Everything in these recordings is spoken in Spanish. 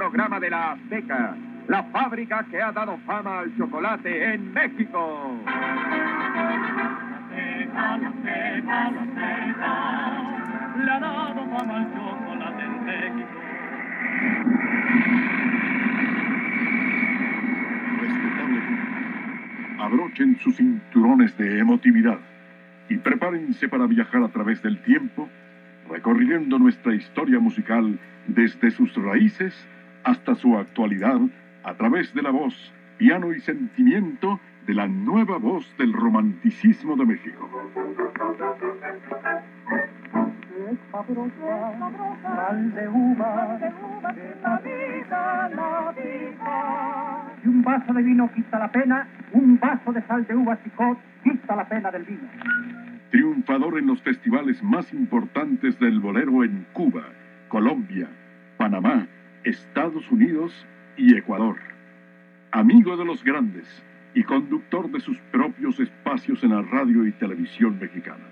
Programa de la Azteca, la fábrica que ha dado fama al chocolate en México. le ha dado fama al chocolate en México. Respetable público, abrochen sus cinturones de emotividad y prepárense para viajar a través del tiempo, recorriendo nuestra historia musical desde sus raíces hasta su actualidad a través de la voz, piano y sentimiento de la nueva voz del romanticismo de México. Sal de uva, la vida, la vida. Y un vaso de vino quita la pena, un vaso de sal de uva chicot quita la pena del vino. Triunfador en los festivales más importantes del bolero en Cuba, Colombia, Panamá, Estados Unidos y Ecuador. Amigo de los grandes y conductor de sus propios espacios en la radio y televisión mexicana.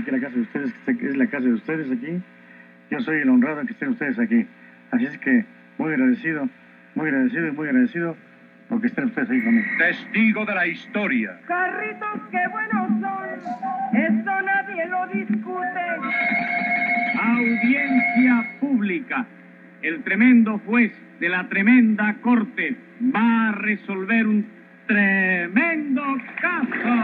Aquí la casa de ustedes, que es la casa de ustedes aquí. Yo soy el honrado que estén ustedes aquí. Así es que muy agradecido, muy agradecido y muy agradecido porque estén ustedes ahí conmigo. Testigo de la historia. Carritos, qué buenos son, eso nadie lo discute. Audiencia pública. El tremendo juez de la tremenda corte va a resolver un tremendo caso.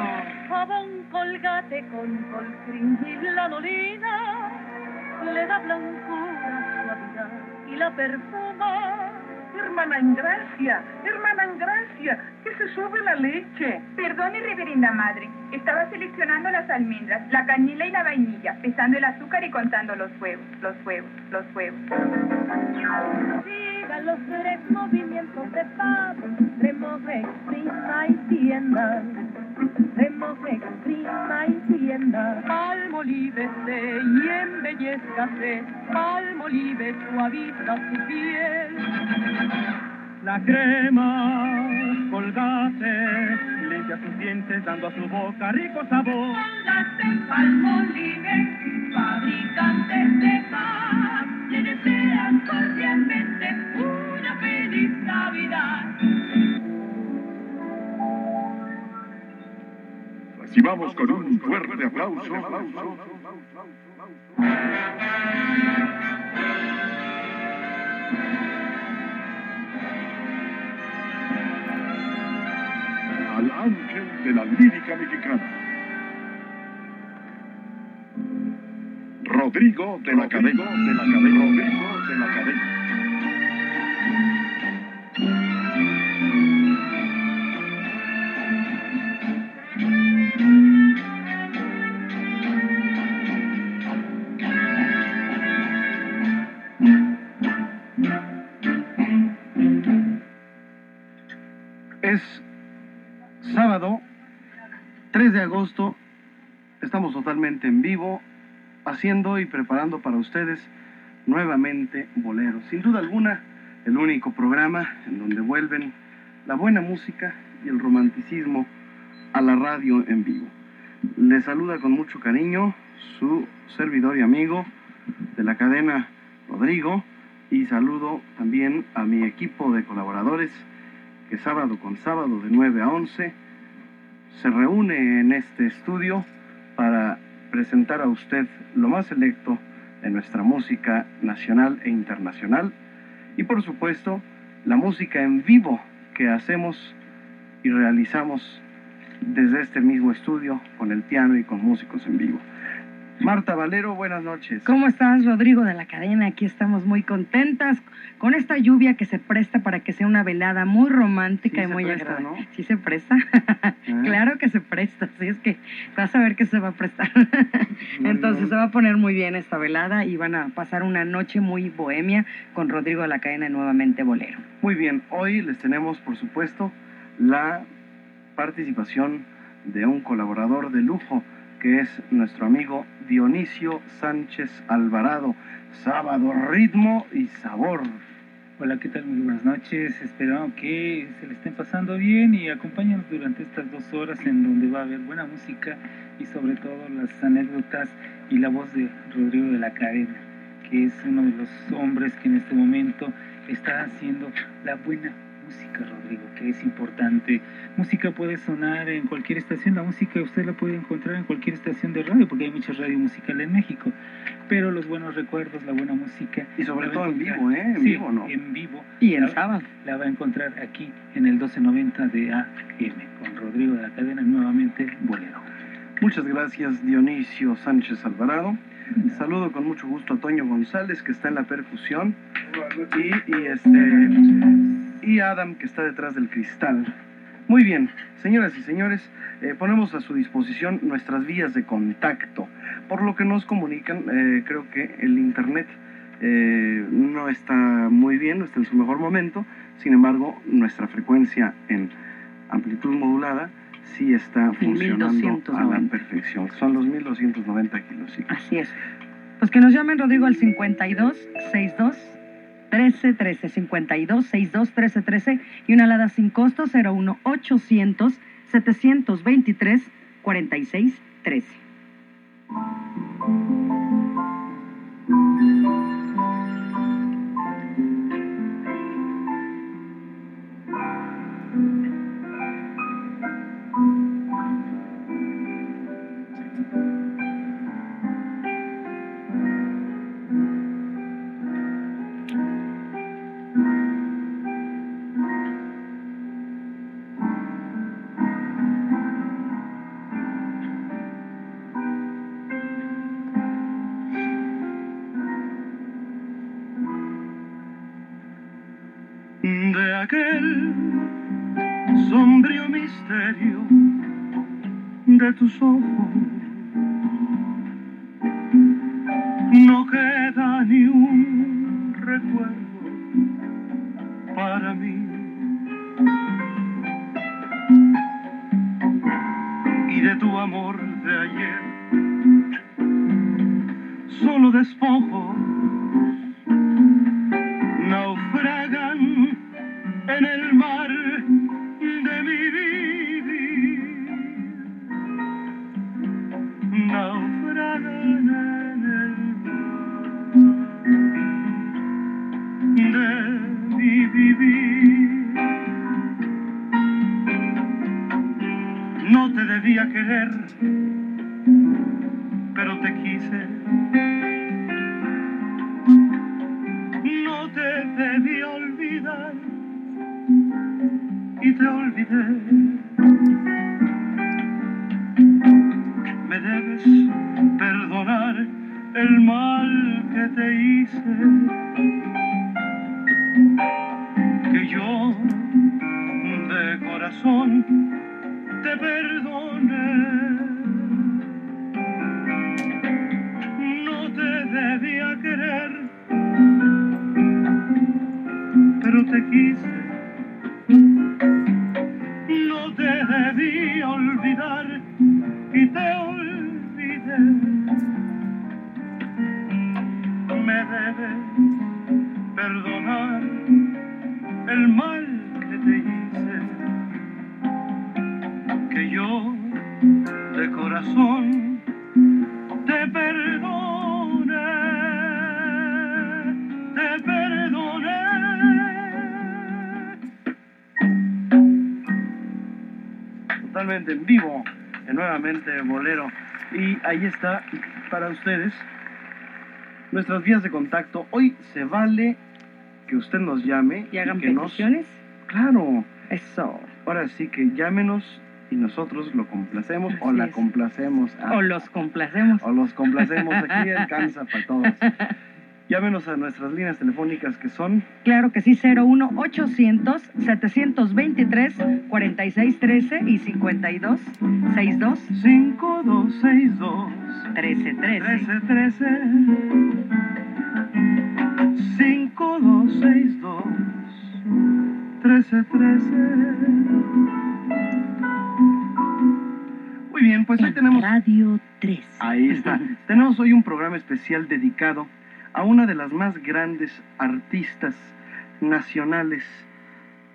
Jabón colgate con coltrin y lanolina le da blancura, suavidad y la perfuma. Hermana Ingracia, hermana Ingracia, que se sube la leche. Perdone, reverenda madre. Estaba seleccionando las almendras, la canela y la vainilla, pesando el azúcar y contando los huevos, los huevos, los huevos. Sigan los tres movimientos de paz, remoje, exprima y tienda. Remoje, exprima y tienda. Palmolívese y embellezcase, palmolive suaviza su piel. La crema colgate limpia sus dientes dando a su boca rico sabor. Palmolive, fabricantes de paz, le desean cordialmente una feliz Navidad. Recibamos con un fuerte aplauso al ángel de la lírica mexicana. Rodrigo de la Cadena, de la Cadena, Rodrigo de la Cadena. Es sábado 3 de agosto, estamos totalmente en vivo, haciendo y preparando para ustedes nuevamente Bolero. Sin duda alguna, el único programa en donde vuelven la buena música y el romanticismo a la radio en vivo. Le saluda con mucho cariño su servidor y amigo de la cadena Rodrigo y saludo también a mi equipo de colaboradores que sábado con sábado de 9 a 11 se reúne en este estudio para presentar a usted lo más selecto de nuestra música nacional e internacional y por supuesto la música en vivo que hacemos y realizamos desde este mismo estudio con el piano y con músicos en vivo. Marta Valero, buenas noches. ¿Cómo estás, Rodrigo de la cadena? Aquí estamos muy contentas con esta lluvia que se presta para que sea una velada muy romántica Sí y muy presta, agradable. ¿no? Sí se presta. claro que se presta, sí es que vas a ver que se va a prestar. Entonces no. se va a poner muy bien esta velada y van a pasar una noche muy bohemia con Rodrigo de la cadena nuevamente bolero. Muy bien, hoy les tenemos, por supuesto, la participación de un colaborador de lujo, que es nuestro amigo Dionisio Sánchez Alvarado. Sábado, ritmo y sabor. Hola, ¿qué tal? Muy buenas noches. Espero que se le estén pasando bien y acompáñanos durante estas dos horas en donde va a haber buena música y sobre todo las anécdotas y la voz de Rodrigo de la Cadena, que es uno de los hombres que en este momento está haciendo la buena música, Rodrigo, que es importante. Música puede sonar en cualquier estación, la música usted la puede encontrar en cualquier estación de radio, porque hay mucha radio musical en México, pero los buenos recuerdos, la buena música... Y sobre todo en vivo, ¿eh? En Sí, vivo, ¿no? en vivo. Y La- sábado. La va a encontrar aquí en el 1290 de AM, con Rodrigo de la Cadena, nuevamente Bolero. Muchas gracias, Dionisio Sánchez Alvarado. Saludo con mucho gusto a Toño González, que está en la percusión, y, y este, y Adam, que está detrás del cristal. Muy bien, señoras y señores, eh, ponemos a su disposición nuestras vías de contacto. Por lo que nos comunican, eh, creo que el Internet eh, no está muy bien, no está en su mejor momento. Sin embargo, nuestra frecuencia en amplitud modulada sí está funcionando a la 1290. perfección. Son los 1290 kilos. Así es. Pues que nos llamen, Rodrigo, al 52 62 13 13 52 62 13 13 y una alada sin costo 01 800 723 46 13. De tus ojos. Te olvidé. Me debes perdonar el mal que te hice. Ahí está para ustedes nuestras vías de contacto. Hoy se vale que usted nos llame ¿Y hagan que nos... peticiones? Claro. Eso. Ahora sí que llámenos y nosotros lo complacemos o la es. complacemos. a- O los complacemos. o los complacemos. Aquí alcanza para todos. Llámenos a nuestras líneas telefónicas que son Claro que sí, 01 800 723 4613 y 52 62 5262 1313. 1313 5262 1313 Muy bien, pues hoy tenemos Radio 3. Ahí está. Tenemos hoy un programa especial dedicado a una de las más grandes artistas nacionales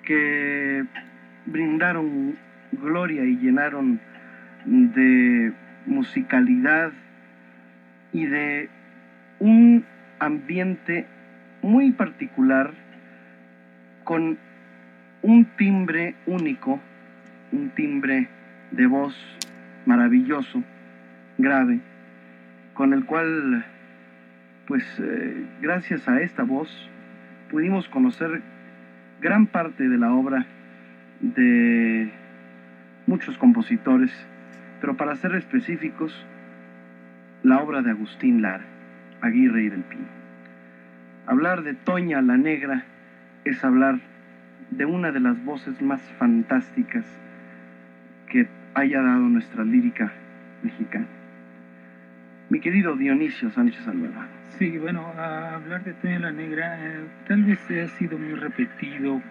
que brindaron gloria y llenaron de musicalidad y de un ambiente muy particular con un timbre único, un timbre de voz maravilloso, grave, con el cual, pues eh, gracias a esta voz, pudimos conocer gran parte de la obra de muchos compositores, pero para ser específicos, la obra de Agustín Lara, Aguirre y del Pino. Hablar de Toña la Negra es hablar de una de las voces más fantásticas que haya dado nuestra lírica mexicana. Mi querido Dionisio Sánchez Alvarado. Sí, bueno, a hablar de Toña la Negra, eh, tal vez ha sido muy repetido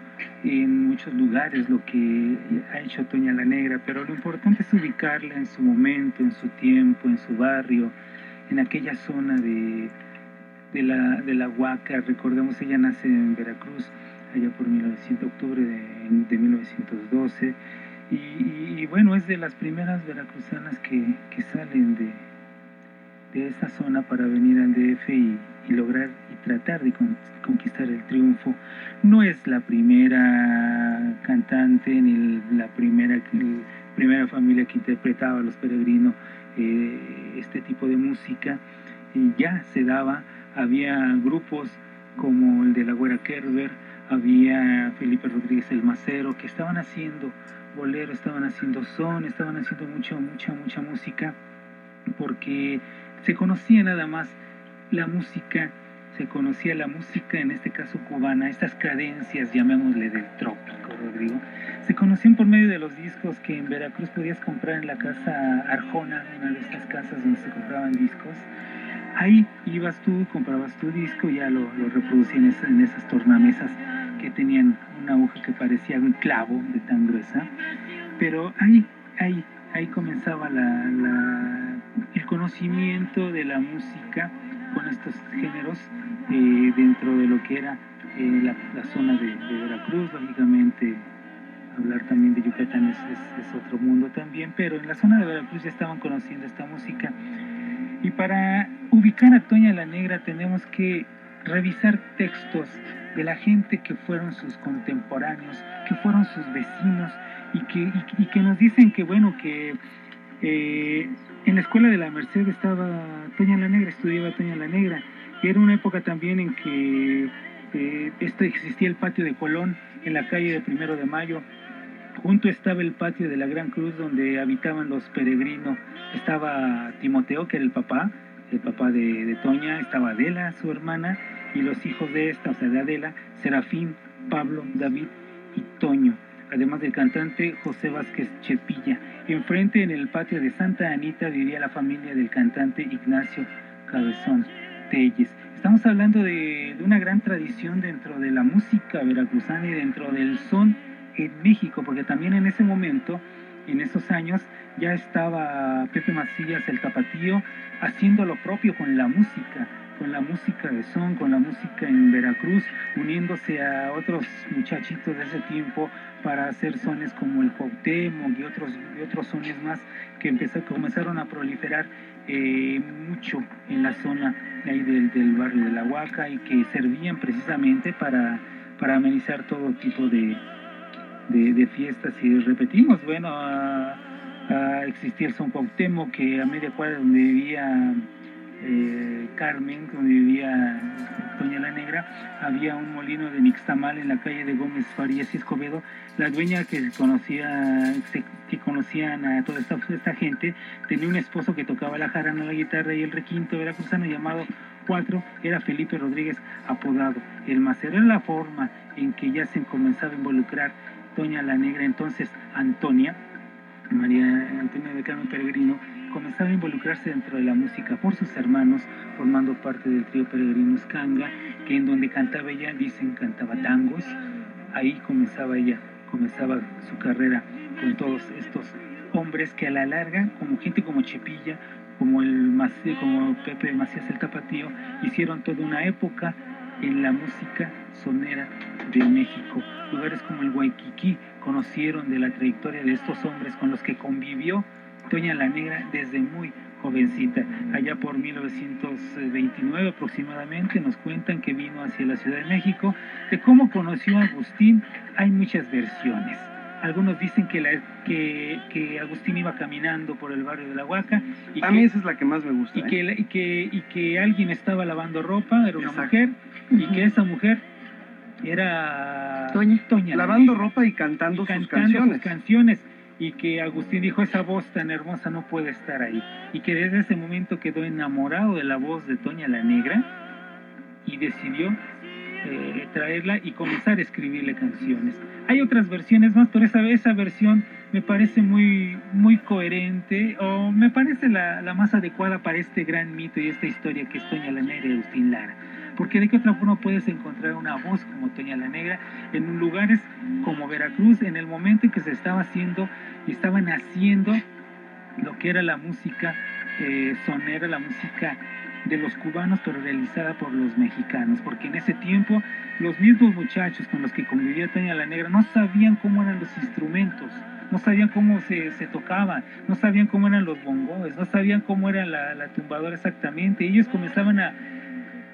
en muchos lugares lo que ha hecho Toña la Negra, pero lo importante es ubicarla en su momento, en su tiempo, en su barrio, en aquella zona de, de, la, de la Huaca. Recordemos, ella nace en Veracruz, allá por 1900, octubre de, de 1912, y, y- y bueno, es de las primeras veracruzanas que, que salen de, de esa zona para venir al DF y, lograr y tratar de con- conquistar el triunfo. No es la primera cantante ni la primera, primera familia que interpretaba a los peregrinos eh, este tipo de música. Y ya se daba, había grupos como el de la Güera Kerber, había Felipe Rodríguez el Macero, que estaban haciendo bolero, estaban haciendo son, estaban haciendo mucha, mucha, mucha música, porque se conocía nada más la música, se conocía la música, en este caso cubana, estas cadencias, llamémosle del trópico, Rodrigo, se conocían por medio de los discos que en Veracruz podías comprar en la casa Arjona, una de estas casas donde se compraban discos. Ahí ibas tú, comprabas tu disco, ya lo, lo reproducían en, en esas tornamesas que tenían una aguja que parecía un clavo de tan gruesa. Pero ahí, ahí, ahí comenzaba el conocimiento de la música con estos géneros eh, dentro de lo que era eh, la, zona de, Veracruz, lógicamente hablar también de Yucatán es- es otro mundo también, pero en la zona de Veracruz ya estaban conociendo esta música. Y para ubicar a Toña la Negra tenemos que revisar textos de la gente que fueron sus contemporáneos, que fueron sus vecinos y que, y, que nos dicen que, bueno, que eh, en la escuela de la Merced estaba Toña la Negra, estudiaba Toña la Negra, y era una época también en que eh, existía el patio de Colón en la calle de Primero de Mayo, junto estaba el patio de la Gran Cruz donde habitaban los peregrinos, estaba Timoteo, que era el papá, el papá de, de Toña, estaba Adela, su hermana, y los hijos de esta, o sea, de Adela, Serafín, Pablo, David y Toño, además del cantante José Vázquez Chepilla. Enfrente, en el patio de Santa Anita, vivía la familia del cantante Ignacio Cabezón Telles. Estamos hablando de, de una gran tradición dentro de la música veracruzana y dentro del son en México, porque también en ese momento, en esos años, ya estaba Pepe Macías, el tapatío, haciendo lo propio con la música, con la música de son, con la música en Veracruz, uniéndose a otros muchachitos de ese tiempo para hacer sones como el Cuauhtémoc y otros, y otros sones más que empezó, comenzaron a proliferar eh, mucho en la zona ahí del, barrio de la Huaca y que servían precisamente para, para amenizar todo tipo de, de, fiestas. Y repetimos, bueno, existía el Son Cuauhtémoc, que a media cuadra donde vivía Carmen, donde vivía Doña la Negra, había un molino de Nixtamal en la calle de Gómez Farías y Escobedo. La dueña que conocía, que conocían a toda esta, gente, tenía un esposo que tocaba la jarana, la guitarra y el requinto veracruzano llamado Cuatro, era Felipe Rodríguez, apodado El Macero. Era la forma en que ya se comenzaba a involucrar Doña la Negra, entonces Antonia, María Antonia de Carmen Peregrino, comenzaba a involucrarse dentro de la música por sus hermanos, formando parte del trío Peregrino Escanga, que en donde cantaba ella, dicen, cantaba tangos. Ahí comenzaba ella, comenzaba su carrera con todos estos hombres que a la larga, como gente como Chepilla, como, el, como Pepe Macías el Tapatío, hicieron toda una época en la música sonera de México. Lugares como el Waikiki conocieron de la trayectoria de estos hombres con los que convivió Doña la Negra desde muy jovencita. Allá por 1929 aproximadamente nos cuentan que vino hacia la Ciudad de México. De cómo conoció a Agustín hay muchas versiones. Algunos dicen que, la, que, que, Agustín iba caminando por el barrio de la Huaca. Y a que, mí esa es la que más me gusta. Y, ¿eh? que, y, que, y que alguien estaba lavando ropa, era una Exacto. mujer, y que esa mujer era Toña. Toña lavando ropa y cantando, y sus cantando canciones. sus canciones y que Agustín dijo esa voz tan hermosa no puede estar ahí y que desde ese momento quedó enamorado de la voz de Toña la Negra y decidió eh, traerla y comenzar a escribirle canciones. Hay otras versiones más, pero esa, esa versión me parece muy, muy coherente o me parece la, la más adecuada para este gran mito y esta historia que es Toña la Negra y Agustín Lara porque de qué otra forma puedes encontrar una voz como Toña la Negra en lugares como Veracruz en el momento en que se estaba haciendo y estaban haciendo lo que era la música eh, sonera, la música de los cubanos, pero realizada por los mexicanos, porque en ese tiempo los mismos muchachos con los que convivía Toña la Negra no sabían cómo eran los instrumentos, no sabían cómo se, se tocaban, no sabían cómo eran los bongos, no sabían cómo era la, la tumbadora exactamente, ellos comenzaban a,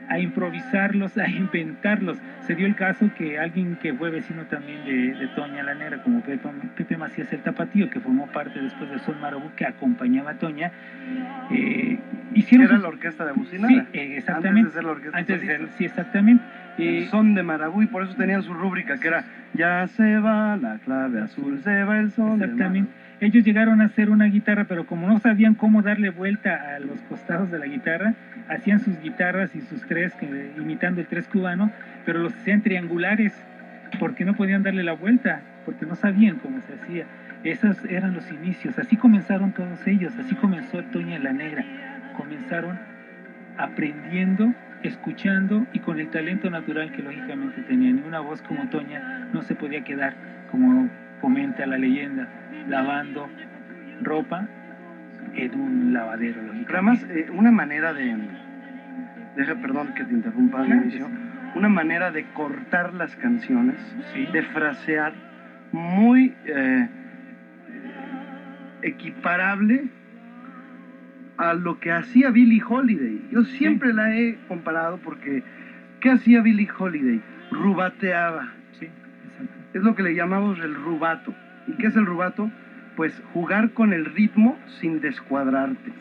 a improvisarlos, a inventarlos. Se dio el caso que alguien que fue vecino también de, de Toña la Negra, como Pepe, Pepe, Macías el Tapatío, que formó parte después de Sol Marabú, que acompañaba a Toña, eh, hicieron... ¿Era la orquesta de Bucinara? Sí, eh, exactamente. Antes de ser la orquesta Antes de ser, sí, exactamente. Eh, son de Marabú y por eso tenían su rúbrica que era Ya se va la clave azul, se va el son. Exactamente. Ellos llegaron a hacer una guitarra, pero como no sabían cómo darle vuelta a los costados de la guitarra, hacían sus guitarras y sus tres, imitando el tres cubano, pero los hacían triangulares, porque no podían darle la vuelta, porque no sabían cómo se hacía. Esos eran los inicios, así comenzaron todos ellos, así comenzó Toña la Negra. Comenzaron aprendiendo, escuchando y con el talento natural que lógicamente tenían. Una voz como Toña no se podía quedar, como comenta la leyenda, lavando ropa en un lavadero. Pero además, eh, una manera de. Deja, perdón que te interrumpa al inicio. Una manera de cortar las canciones, sí. de frasear, muy eh, equiparable a lo que hacía Billie Holiday. Yo siempre sí. la he comparado porque ¿qué hacía Billie Holiday? Rubateaba. Es lo que le llamamos el rubato. ¿Y qué es el rubato? Pues jugar con el ritmo sin descuadrarte.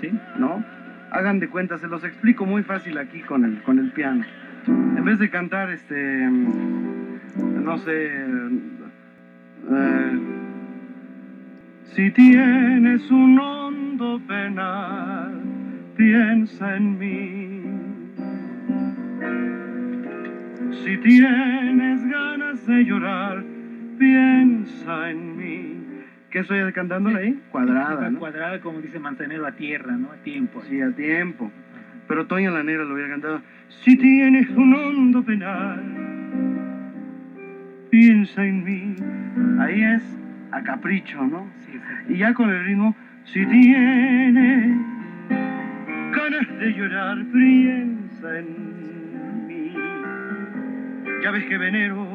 ¿Sí? ¿No? Hagan de cuenta, se los explico muy fácil aquí con el, con el piano. En vez de cantar, este, no sé, eh, si tienes un hondo penal, piensa en mí. Si tienes ganas de llorar, piensa en mí. ¿Qué estoy cantándola ahí? Cuadrada, ¿no? Cuadrada, como dice Manzanero, a tierra, ¿no? A tiempo. Sí, a tiempo. Pero Toña la Negra lo hubiera cantado. Si tienes un hondo penal, piensa en mí. Ahí es a capricho, ¿no? Sí, y ya con el ritmo, si tienes ganas de llorar, piensa en mí. Ya ves que venero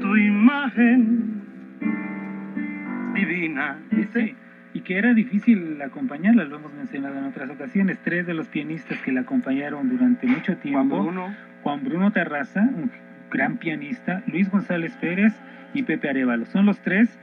tu imagen divina. Sí, y que era difícil acompañarla, lo hemos mencionado en otras ocasiones. Tres de los pianistas que la acompañaron durante mucho tiempo. Juan Bruno. Juan Bruno Terraza, un gran pianista, Luis González Pérez y Pepe Arevalo. Son los tres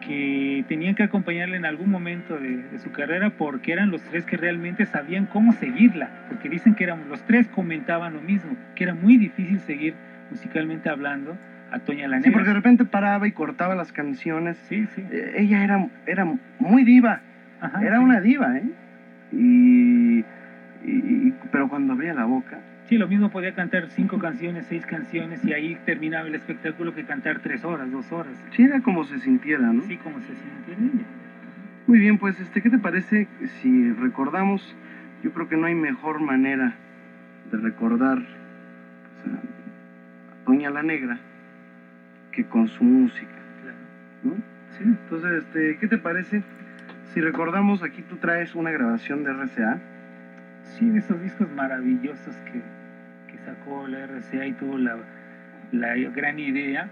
que tenían que acompañarla en algún momento de, de, su carrera porque eran los tres que realmente sabían cómo seguirla, porque dicen que eran, los tres comentaban lo mismo, que era muy difícil seguir musicalmente hablando a Toña la. Sí, porque de repente paraba y cortaba las canciones. Sí, sí. Eh, ella era, era muy diva, Ajá, era sí. una diva, ¿eh? Y, y- pero cuando abría la boca, Sí, lo mismo podía cantar cinco canciones, seis canciones y ahí terminaba el espectáculo que cantar tres horas, dos horas. sí era como se sintiera, ¿no? Así como se siente ella. Muy bien, pues, este, ¿qué te parece si recordamos? Yo creo que no hay mejor manera de recordar a Doña la Negra que con su música, ¿no? Sí. Entonces, este, ¿qué te parece si recordamos aquí tú traes una grabación de RCA? Sí, de esos discos maravillosos que sacó la RCA y tuvo la, la gran idea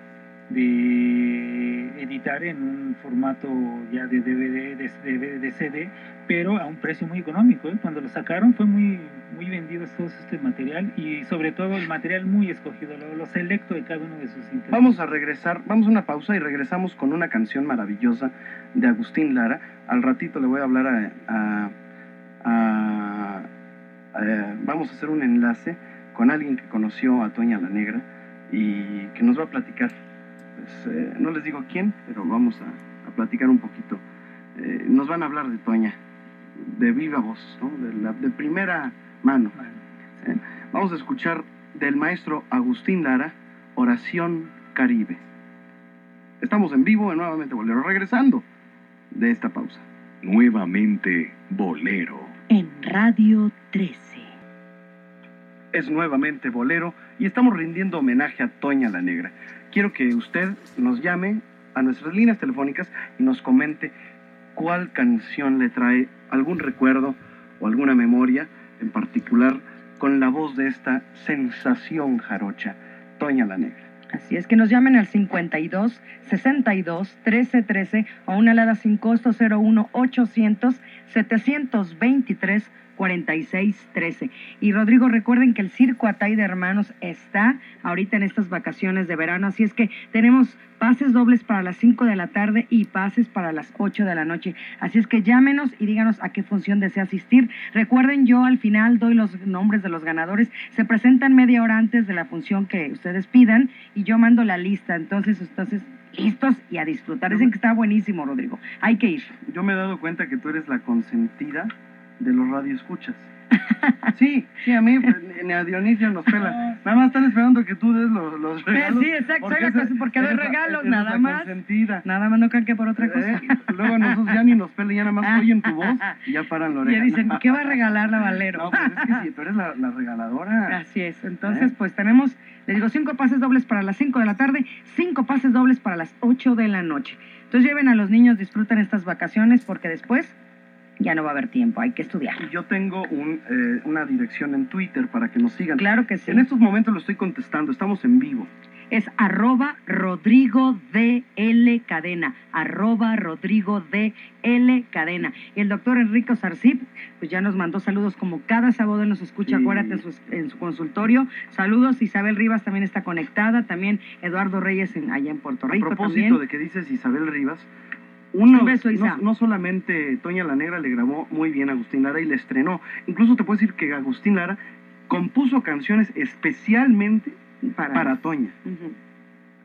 de editar en un formato ya de DVD, de, CD, pero a un precio muy económico. ¿eh? Cuando lo sacaron fue muy, muy vendido todo este material y sobre todo el material muy escogido, lo, lo selecto de cada uno de sus intérpretes. Vamos a regresar, vamos a una pausa y regresamos con una canción maravillosa de Agustín Lara. Al ratito le voy a hablar a- a- vamos a hacer un enlace con alguien que conoció a Toña la Negra y que nos va a platicar. Pues, eh, no les digo quién, pero vamos a, a platicar un poquito. Eh, nos van a hablar de Toña, de viva voz, ¿no? de, la- de primera mano. ¿eh? Vamos a escuchar del maestro Agustín Lara, Oración Caribe. Estamos en vivo en Nuevamente Bolero, regresando de esta pausa. Nuevamente Bolero. En Radio 13. Es nuevamente Bolero y estamos rindiendo homenaje a Toña la Negra. Quiero que usted nos llame a nuestras líneas telefónicas y nos comente cuál canción le trae algún recuerdo o alguna memoria en particular con la voz de esta sensación jarocha, Toña la Negra. Así es que nos llamen al 52 62 13 13 o una alada sin costo 01 800 723 46 13. Y Rodrigo, recuerden que el Circo Atay de Hermanos está ahorita en estas vacaciones de verano, así es que tenemos pases dobles para las 5 de la tarde y pases para las 8 de la noche. Así es que llámenos y díganos a qué función desea asistir. Recuerden, yo al final doy los nombres de los ganadores. Se presentan media hora antes de la función que ustedes pidan y yo mando la lista. Entonces, entonces listos y a disfrutar. Dicen que está buenísimo, Rodrigo. Hay que ir. Yo me he dado cuenta que tú eres la consentida de los radioescuchas. Sí, sí, a mí, pues, ni- a Dionisio nos pela. Nada más están esperando que tú des los, los regalos. Sí, exacto, porque la esa- porque doy regalos, nada más. consentida. Nada más no crean que por otra cosa. ¿Eh? Luego nosotros ya ni nos pelan, ya nada más oyen tu voz y ya paran la oreja. Ya dicen, ¿qué va a regalar la Valero? No, pues es que sí, tú eres la, la regaladora. Así es. Entonces, ¿Eh? pues tenemos, les digo, cinco pases dobles para las 5 de la tarde, cinco pases dobles para las 8 de la noche. Entonces lleven a los niños, disfruten estas vacaciones porque después ya no va a haber tiempo, hay que estudiar. Y yo tengo un, eh, una dirección en Twitter para que nos sigan. Claro que sí. En estos momentos lo estoy contestando, estamos en vivo. Es arroba Rodrigo de L Cadena, arroba Rodrigo de L Cadena. Y el doctor Enrico Sarcip, pues ya nos mandó saludos como cada sábado nos escucha, Sí. acuérdate, en su, en su consultorio. Saludos, Isabel Rivas también está conectada, también Eduardo Reyes en, allá en Puerto A Rico propósito también. de que dices Isabel Rivas, uno, Un beso, Isa. no, no solamente Toña la Negra le grabó muy bien a Agustín Lara y le estrenó, incluso te puedo decir que Agustín Lara compuso canciones especialmente para, para Toña.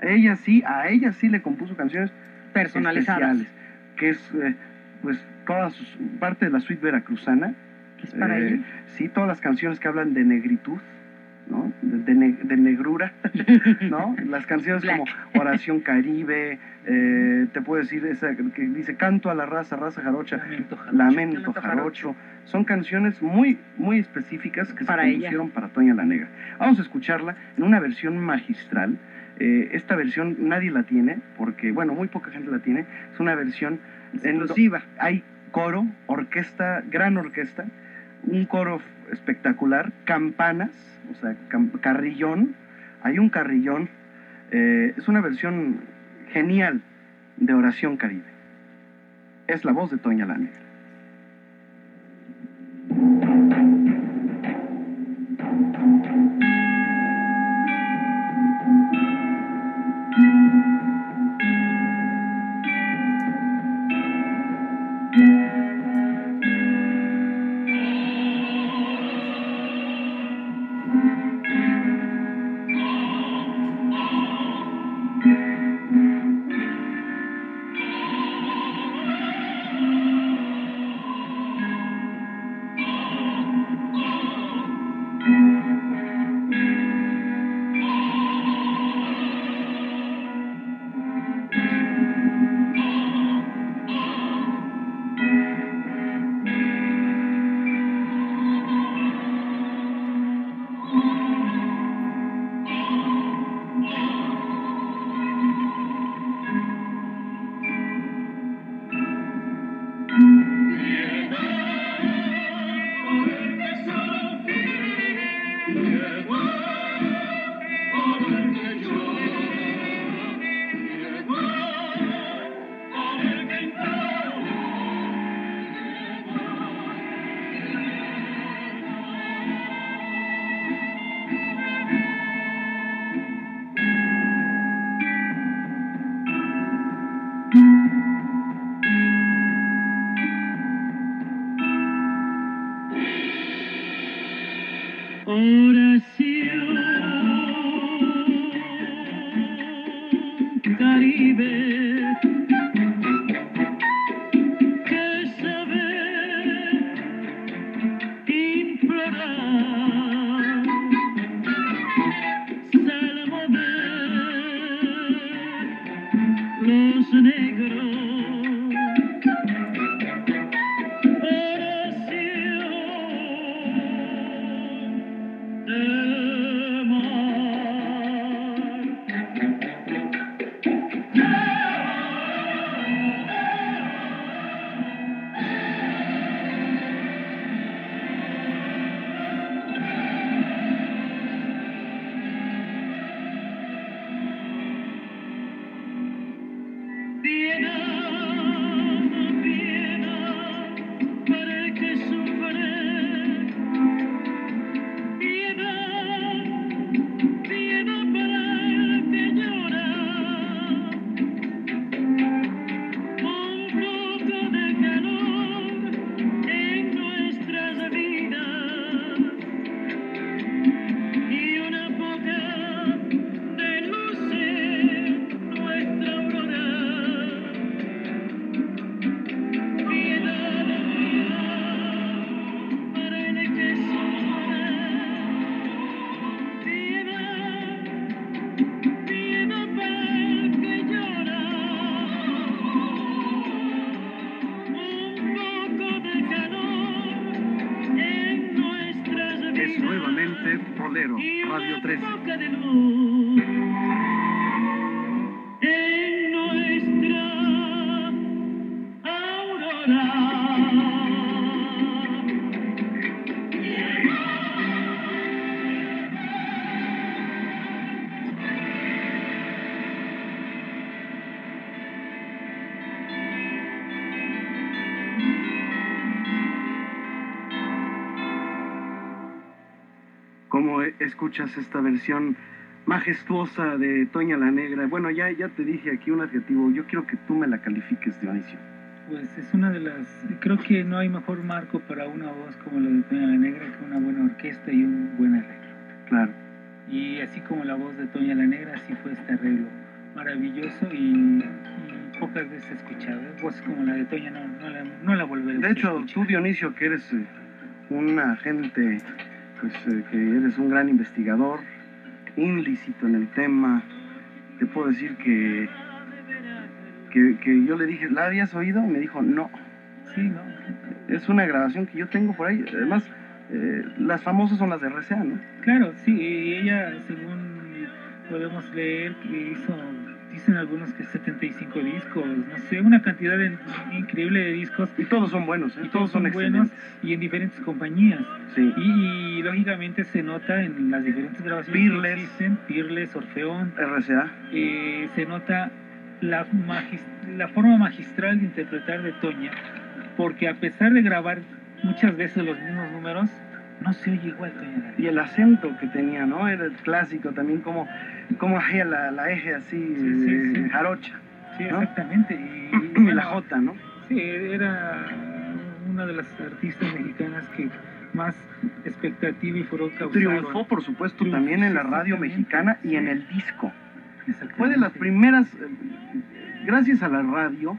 Ella sí, a ella sí le compuso canciones personalizadas. especiales, que es eh, pues toda su, parte de la suite veracruzana. Es para Eh, ella. Sí, todas las canciones que hablan de negritud. De, de ne- de negrura, ¿no? Las canciones como Oración Caribe, eh, te puedo decir esa que dice Canto a la raza, raza jarocha, Lamento, jarocho. Lamento jarocho. Son canciones muy, muy específicas que Para se compusieron para Toña la Negra. Vamos a escucharla en una versión magistral. Eh, esta versión nadie la tiene, porque, bueno, muy poca gente la tiene. Es una versión Exclusiva. hay coro, orquesta, gran orquesta, un coro espectacular, campanas, o sea, carrillón, hay un carrillón, eh, es una versión genial de Oración Caribe. Es la voz de Toña la. Escuchas esta versión majestuosa de Toña la Negra? Bueno, ya, ya te dije aquí un adjetivo. Yo quiero que tú me la califiques, Dionisio. Pues es una de las. Creo que no hay mejor marco para una voz como la de Toña la Negra que una buena orquesta y un buen arreglo. Claro. Y así como la voz de Toña la Negra, así fue este arreglo maravilloso y, y pocas veces escuchado. Voces como la de Toña no, no, la, no la volveremos De hecho, tú, Dionisio, que eres eh, un agente, pues eh, que eres un gran investigador, ilícito en el tema, te puedo decir que, que, yo le dije, ¿la habías oído? Me dijo, no. Sí, no. Es una grabación que yo tengo por ahí. Además, eh, las famosas son las de RCA, ¿no? Claro, sí, ella, según podemos leer, hizo dicen algunos que 75 discos, no sé, una cantidad de- increíble de discos. Y todos son buenos, ¿eh? Y todos son buenos excelentes. y en diferentes compañías. Sí. Y, y, lógicamente se nota en las diferentes grabaciones Peerless. que existen, Peerless, Orfeón, RCA. eh, se nota la, la forma magistral de interpretar de Toña, porque a pesar de grabar muchas veces los mismos números, no se oye igual. Y el acento que tenía, ¿no? Era el clásico también, como, como hacía la, la eje así, sí, sí. jarocha. Sí, ¿no? exactamente. Y, y la J, ¿no? Sí, era una de las artistas mexicanas que más expectativa y furor causaron. Triunfó, por supuesto, Triunfó, también en la radio mexicana y en el disco. Fue de las primeras, eh, gracias a la radio,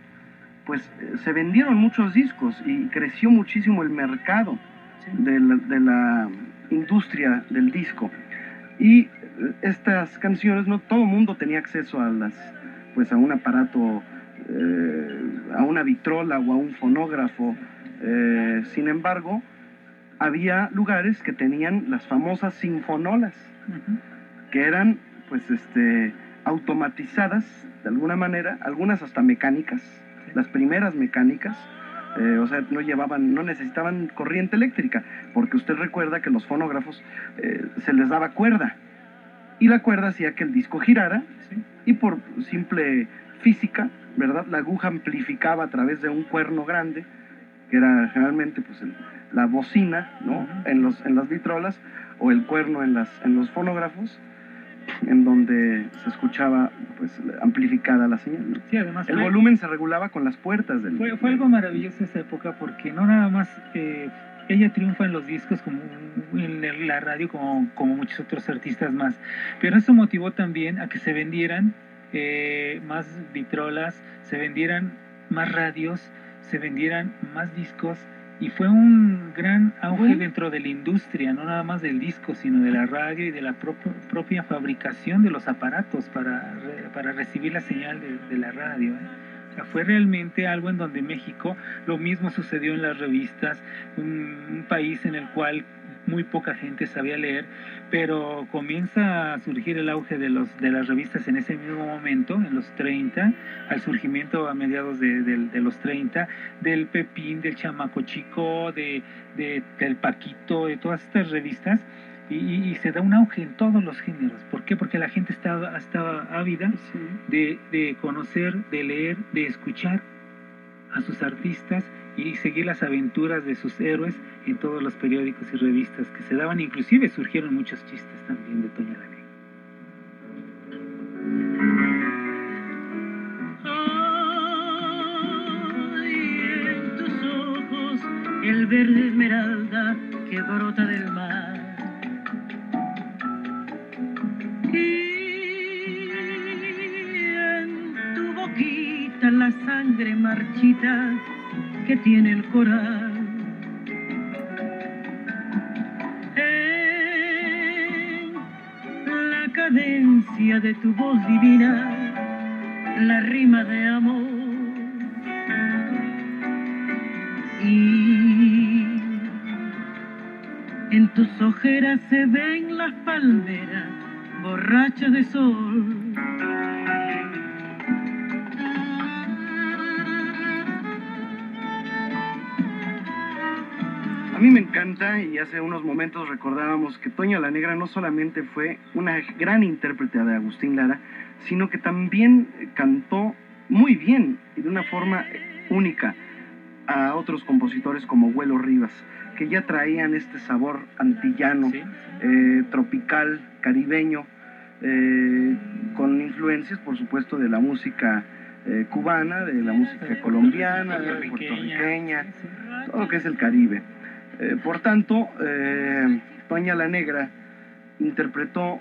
pues eh, se vendieron muchos discos y creció muchísimo el mercado de la, de la industria del disco. Y eh, estas canciones, no todo el mundo tenía acceso a las, pues a un aparato, eh, a una vitrola o a un fonógrafo. Eh, sin embargo, había lugares que tenían las famosas sinfonolas que eran pues este automatizadas de alguna manera, algunas hasta mecánicas, las primeras mecánicas, eh, o sea, no llevaban, no necesitaban corriente eléctrica, porque usted recuerda que los fonógrafos eh, se les daba cuerda y la cuerda hacía que el disco girara Sí. y por simple física, ¿verdad? La aguja amplificaba a través de un cuerno grande, que era generalmente pues el- la bocina, ¿no? En los en las vitrolas o el cuerno en las en los fonógrafos en donde se escuchaba pues amplificada la señal. ¿no? Sí, además El fue- volumen se regulaba con las puertas del Fue, fue algo maravilloso esa época porque no nada más eh, ella triunfa en los discos como en la radio como, como muchos otros artistas más, pero eso motivó también a que se vendieran eh, más vitrolas, se vendieran más radios, se vendieran más discos y fue un gran auge dentro de la industria, no nada más del disco, sino de la radio y de la propia, propia fabricación de los aparatos para, re- para recibir la señal de, de la radio. ¿eh? O sea, fue realmente algo en donde México, lo mismo sucedió en las revistas, un, un país en el cual muy poca gente sabía leer, pero comienza a surgir el auge de, los, de las revistas en ese mismo momento, en los 30, al surgimiento a mediados de, del- de los 30, del Pepín, del Chamaco Chico, de, de- del Paquito, de todas estas revistas, y, y- y se da un auge en todos los géneros. ¿Por qué? Porque la gente estaba, estaba ávida de, de conocer, de leer, de escuchar a sus artistas y seguir las aventuras de sus héroes en todos los periódicos y revistas que se daban. Inclusive surgieron muchos chistes también de Toña la en tus ojos el verde esmeralda que brota del mar. Y en tu boquita la sangre marchita que tiene el coral. La cadencia de tu voz divina, la rima de amor. Y en tus ojeras se ven las palmeras borrachas de sol. A mí me encanta y hace unos momentos recordábamos que Toña la Negra no solamente fue una gran intérprete de Agustín Lara, sino que también cantó muy bien y de una forma única a otros compositores como Huelo Rivas, que ya traían este sabor antillano, Sí, eh, tropical, caribeño, eh, con influencias, por supuesto, de la música eh, cubana, de la música colombiana, puertorriqueña, todo lo que es el Caribe. Eh, por tanto, eh, Toña la Negra interpretó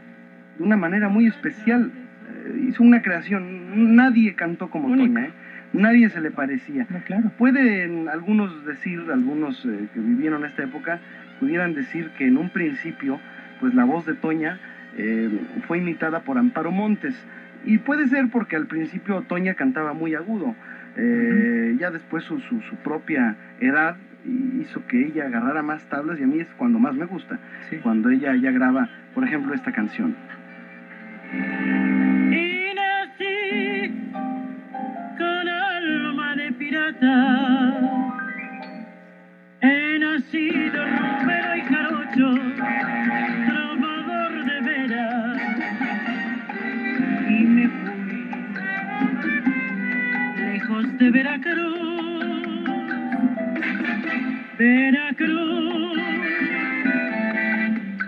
de una manera muy especial, eh, hizo una creación, nadie cantó como Único. Toña, ¿eh? nadie se le parecía. No, claro. Pueden algunos decir, algunos que vivieron esta época, pudieran decir que en un principio, pues la voz de Toña fue imitada por Amparo Montes. Y puede ser porque al principio Toña cantaba muy agudo. Ya después su, su, su propia edad hizo que ella agarrara más tablas y a mí es cuando más me gusta, sí. cuando ella ya graba, por ejemplo, esta canción. Y nací con alma de pirata, he nacido rompero y jarocho, trovador de veras, y me fui lejos de Veracruz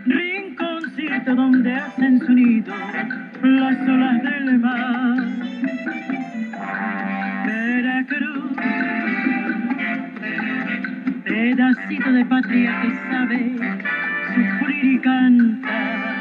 rinconcito donde hacen su nido las olas del mar. Veracruz, pedacito de patria que sabe sufrir y cantar.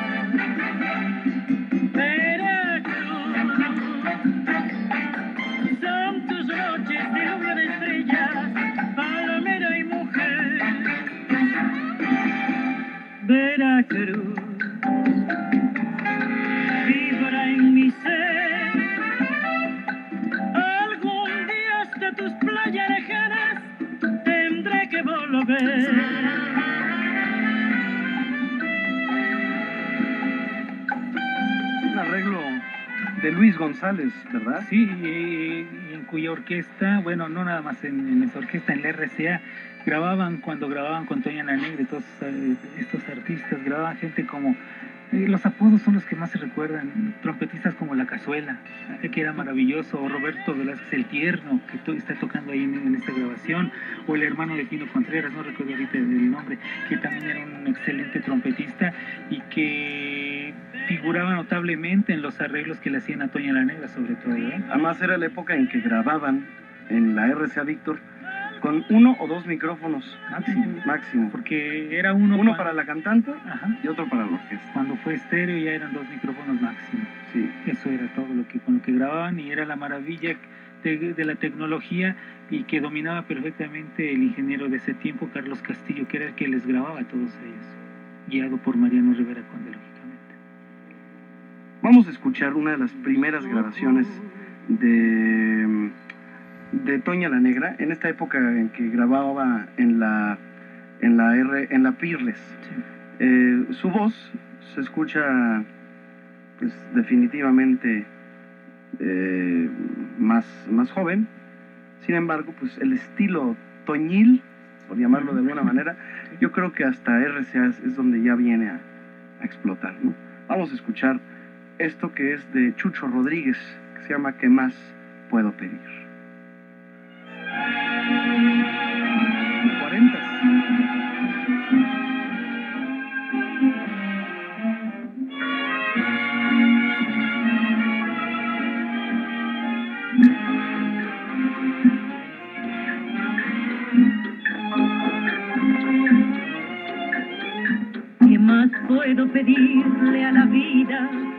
Luis González, ¿verdad? Sí, en cuya orquesta, bueno, no nada más en, esa orquesta, en la RCA, grababan cuando grababan con Toña la Negra todos eh, estos artistas, grababan gente como, eh, los apodos son los que más se recuerdan, trompetistas como La Cazuela, eh, que era maravilloso, o Roberto Velázquez el Tierno, que está tocando ahí en, en esta grabación, o el hermano de Pino Contreras, no recuerdo ahorita el nombre, que también era un excelente trompetista y que figuraba notablemente en los arreglos que le hacían a Toña la Negra sobre todo. ¿eh? Además era la época en que grababan en la RCA Víctor con uno o dos micrófonos Máximo. máximo. Porque era uno, Uno cuando- para la cantante Ajá. y otro para la orquesta. Cuando fue estéreo ya eran dos micrófonos máximo. Sí. Eso era todo lo que con lo que grababan y era la maravilla de, de la tecnología y que dominaba perfectamente el ingeniero de ese tiempo, Carlos Castillo, que era el que les grababa a todos ellos, guiado por Mariano Rivera Conde, lógicamente. Vamos a escuchar una de las primeras grabaciones de, de Toña la Negra, en esta época en que grababa en la, en la, R, en la Pirles. Eh, su voz se escucha pues, definitivamente eh, más, más joven, sin embargo, pues el estilo toñil, por llamarlo de alguna manera, yo creo que hasta RCA es, es donde ya viene a, a explotar. ¿no? Vamos a escuchar esto que es de Chucho Rodríguez, que se llama ¿Qué más puedo pedir? 40. ¿Qué más puedo pedirle a la vida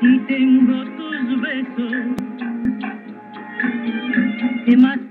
si tengo tus besos? ¿Qué más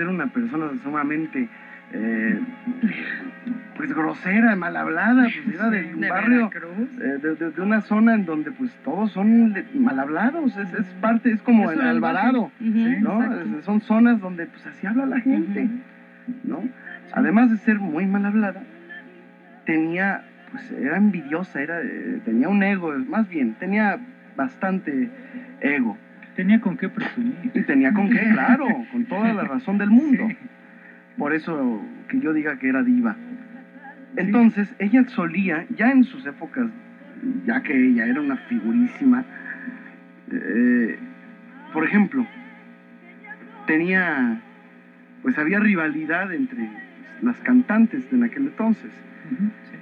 ser una persona sumamente eh, pues grosera, mal hablada, pues era de un de barrio, eh, de, de- de una zona en donde pues todos son mal hablados, es, es parte, es como un Alvarado, Ujú, ¿no? exacto. Es- son zonas donde pues así habla la gente, ¿no? Además de ser muy mal hablada, tenía, pues era envidiosa, era, eh, tenía un ego, más bien, tenía bastante ego. Tenía con qué presumir. Y tenía con qué, claro, con toda la razón del mundo. Por eso que yo diga que era diva. Entonces, ella solía, ya en sus épocas, ya que ella era una figurísima, eh, por ejemplo, tenía, pues había rivalidad entre las cantantes de en aquel entonces,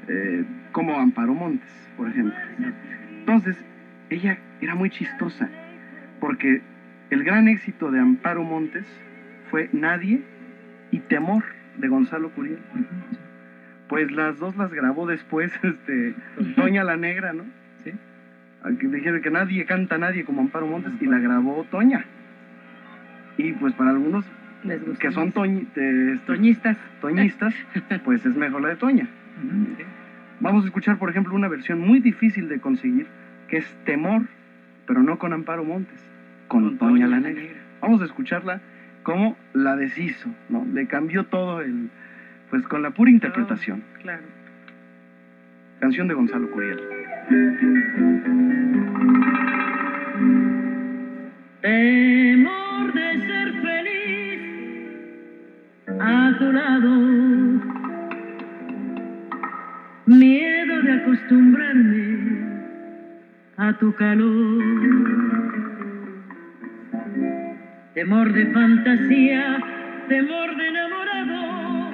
eh, como Amparo Montes, por ejemplo. Entonces, ella era muy chistosa porque el gran éxito de Amparo Montes fue Nadie y Temor de Gonzalo Curiel. Pues las dos las grabó después, este, Toña la Negra, ¿no? Sí. Dijeron que nadie canta nadie como Amparo Montes y la grabó Toña. Y pues para algunos Les gusta que son este, Toñistas. toñistas, pues es mejor la de Toña. Vamos a escuchar, por ejemplo, una versión muy difícil de conseguir, que es Temor, pero no con Amparo Montes, con, Toña, la Negra. Vamos a escucharla como la deshizo, ¿no? Le cambió todo el, pues con la pura interpretación. Claro. Canción de Gonzalo Curiel. Temor de ser feliz a tu lado. Miedo de acostumbrarme a tu calor. Temor de fantasía, temor de enamorado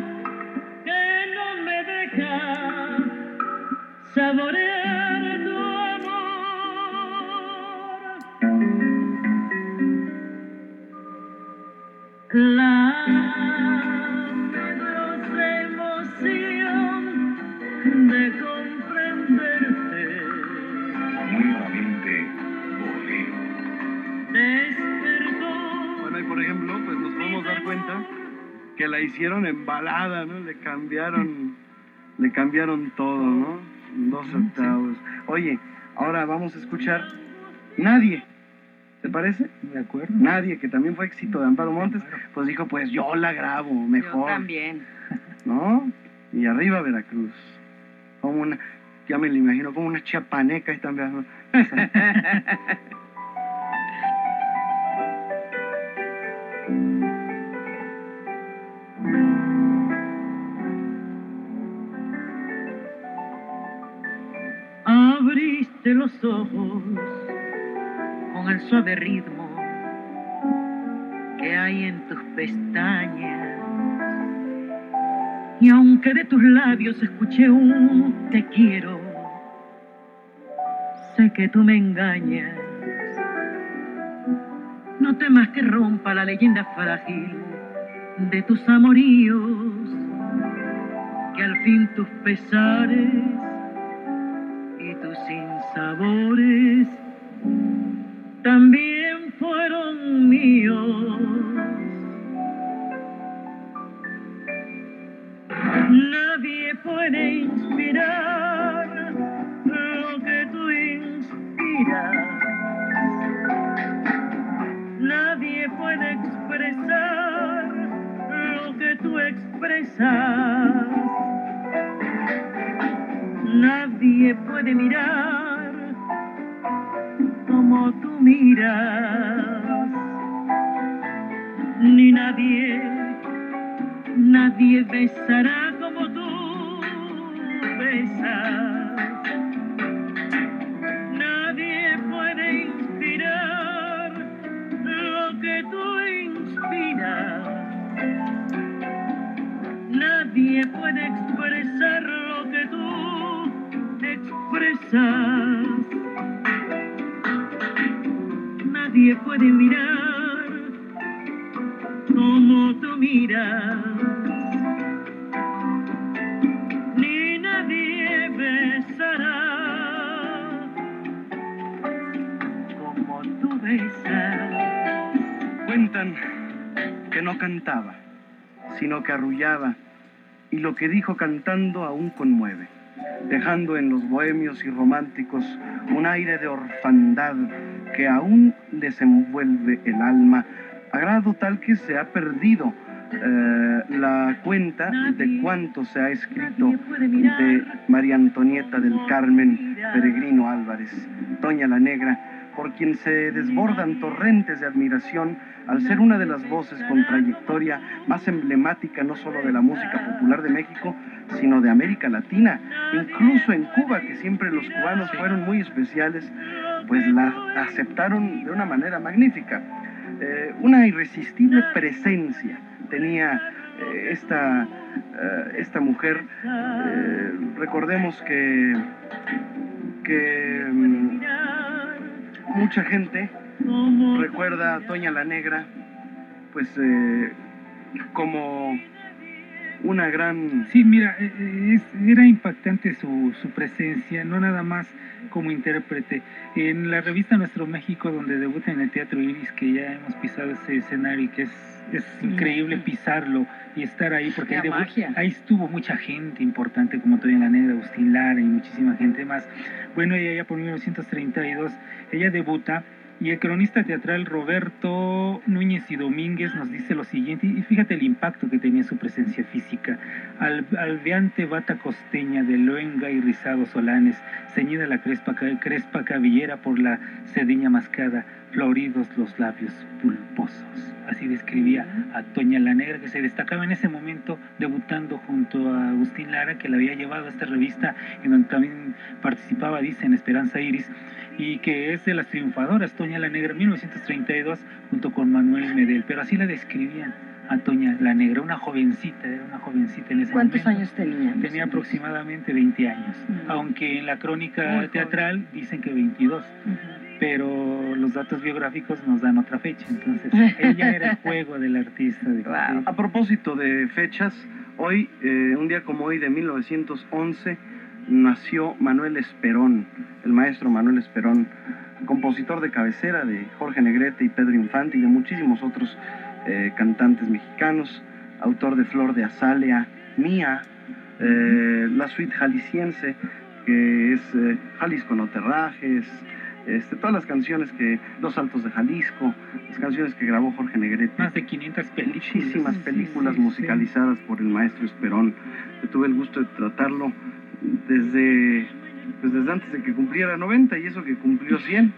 que no me deja saborear tu amor. Podemos dar cuenta que la hicieron en balada, ¿no? Le cambiaron, le cambiaron todo, ¿no? Dos octavos. Oye, ahora vamos a escuchar Nadie. ¿Te parece? De acuerdo. Nadie, que también fue éxito de Amparo Montes, pues dijo, pues yo la grabo Yo mejor, también. ¿no? Y arriba Veracruz. Como una, ya me lo imagino, como una chiapaneca y también. abriste los ojos con el suave ritmo que hay en tus pestañas. Y aunque de tus labios escuché un te quiero, sé que tú me engañas. No temas que rompa la leyenda frágil de tus amoríos, que al fin tus pesares sinsabores también sino que arrullaba, y lo que dijo cantando aún conmueve, dejando en los bohemios y románticos un aire de orfandad que aún desenvuelve el alma, a grado tal que se ha perdido eh, la cuenta de cuánto se ha escrito de María Antonieta del Carmen Peregrino Álvarez, Doña la Negra, por quien se desbordan torrentes de admiración al ser una de las voces con trayectoria más emblemática no solo de la música popular de México, sino de América Latina, incluso en Cuba, que siempre los cubanos fueron muy especiales, pues la aceptaron de una manera magnífica. Eh, una irresistible presencia tenía eh, esta, eh, esta mujer. Recordemos que, que mm, mucha gente recuerda a Toña la Negra, pues eh, como una gran... Sí, mira, eh, eh, es- era impactante su, su presencia, no nada más como intérprete. En la revista Nuestro México, donde debuta en el Teatro Iris, que ya hemos pisado ese escenario y que es, es increíble pisarlo y estar ahí, porque ahí, debu- magia. ahí estuvo mucha gente importante, como Toña la Negra, Agustín Lara y muchísima gente más. Bueno, ella ya por 1932, ella debuta y el cronista teatral Roberto Núñez y Domínguez nos dice lo siguiente, y fíjate el impacto que tenía su presencia física. Al, albeante bata costeña de luenga y rizados solanes, ceñida la crespa, crespa cabellera por la cediña mascada, floridos los labios pulposos. Así describía a Toña la Negra, que se destacaba en ese momento debutando junto a Agustín Lara, que la había llevado a esta revista en donde también participaba, dice, en Esperanza Iris, y que es de las triunfadoras, Toña la Negra, 1932, junto con Manuel Medel. Pero así la describían a Toña la Negra, una jovencita, era una jovencita en ese ¿Cuántos momento. años tenía? Tenía aproximadamente 20 años, aunque en la Muy crónica joven. teatral dicen que 22, pero los datos biográficos nos dan otra fecha, entonces ella era el juego del artista. De, A propósito de fechas, hoy, eh, un día como hoy de 1911, nació Manuel Esperón, el maestro Manuel Esperón, compositor de cabecera de Jorge Negrete y Pedro Infante y de muchísimos otros eh, cantantes mexicanos, autor de Flor de Azalea, Mía, eh, la suite jalisciense, que es eh, Jalisco no te rajes, este, todas las canciones que, Los Altos de Jalisco, las canciones que grabó Jorge Negrete. Más de 500 películas. Muchísimas películas musicalizadas por el maestro Esperón. Yo tuve el gusto de tratarlo desde, pues desde antes de que cumpliera 90 y eso que cumplió 100.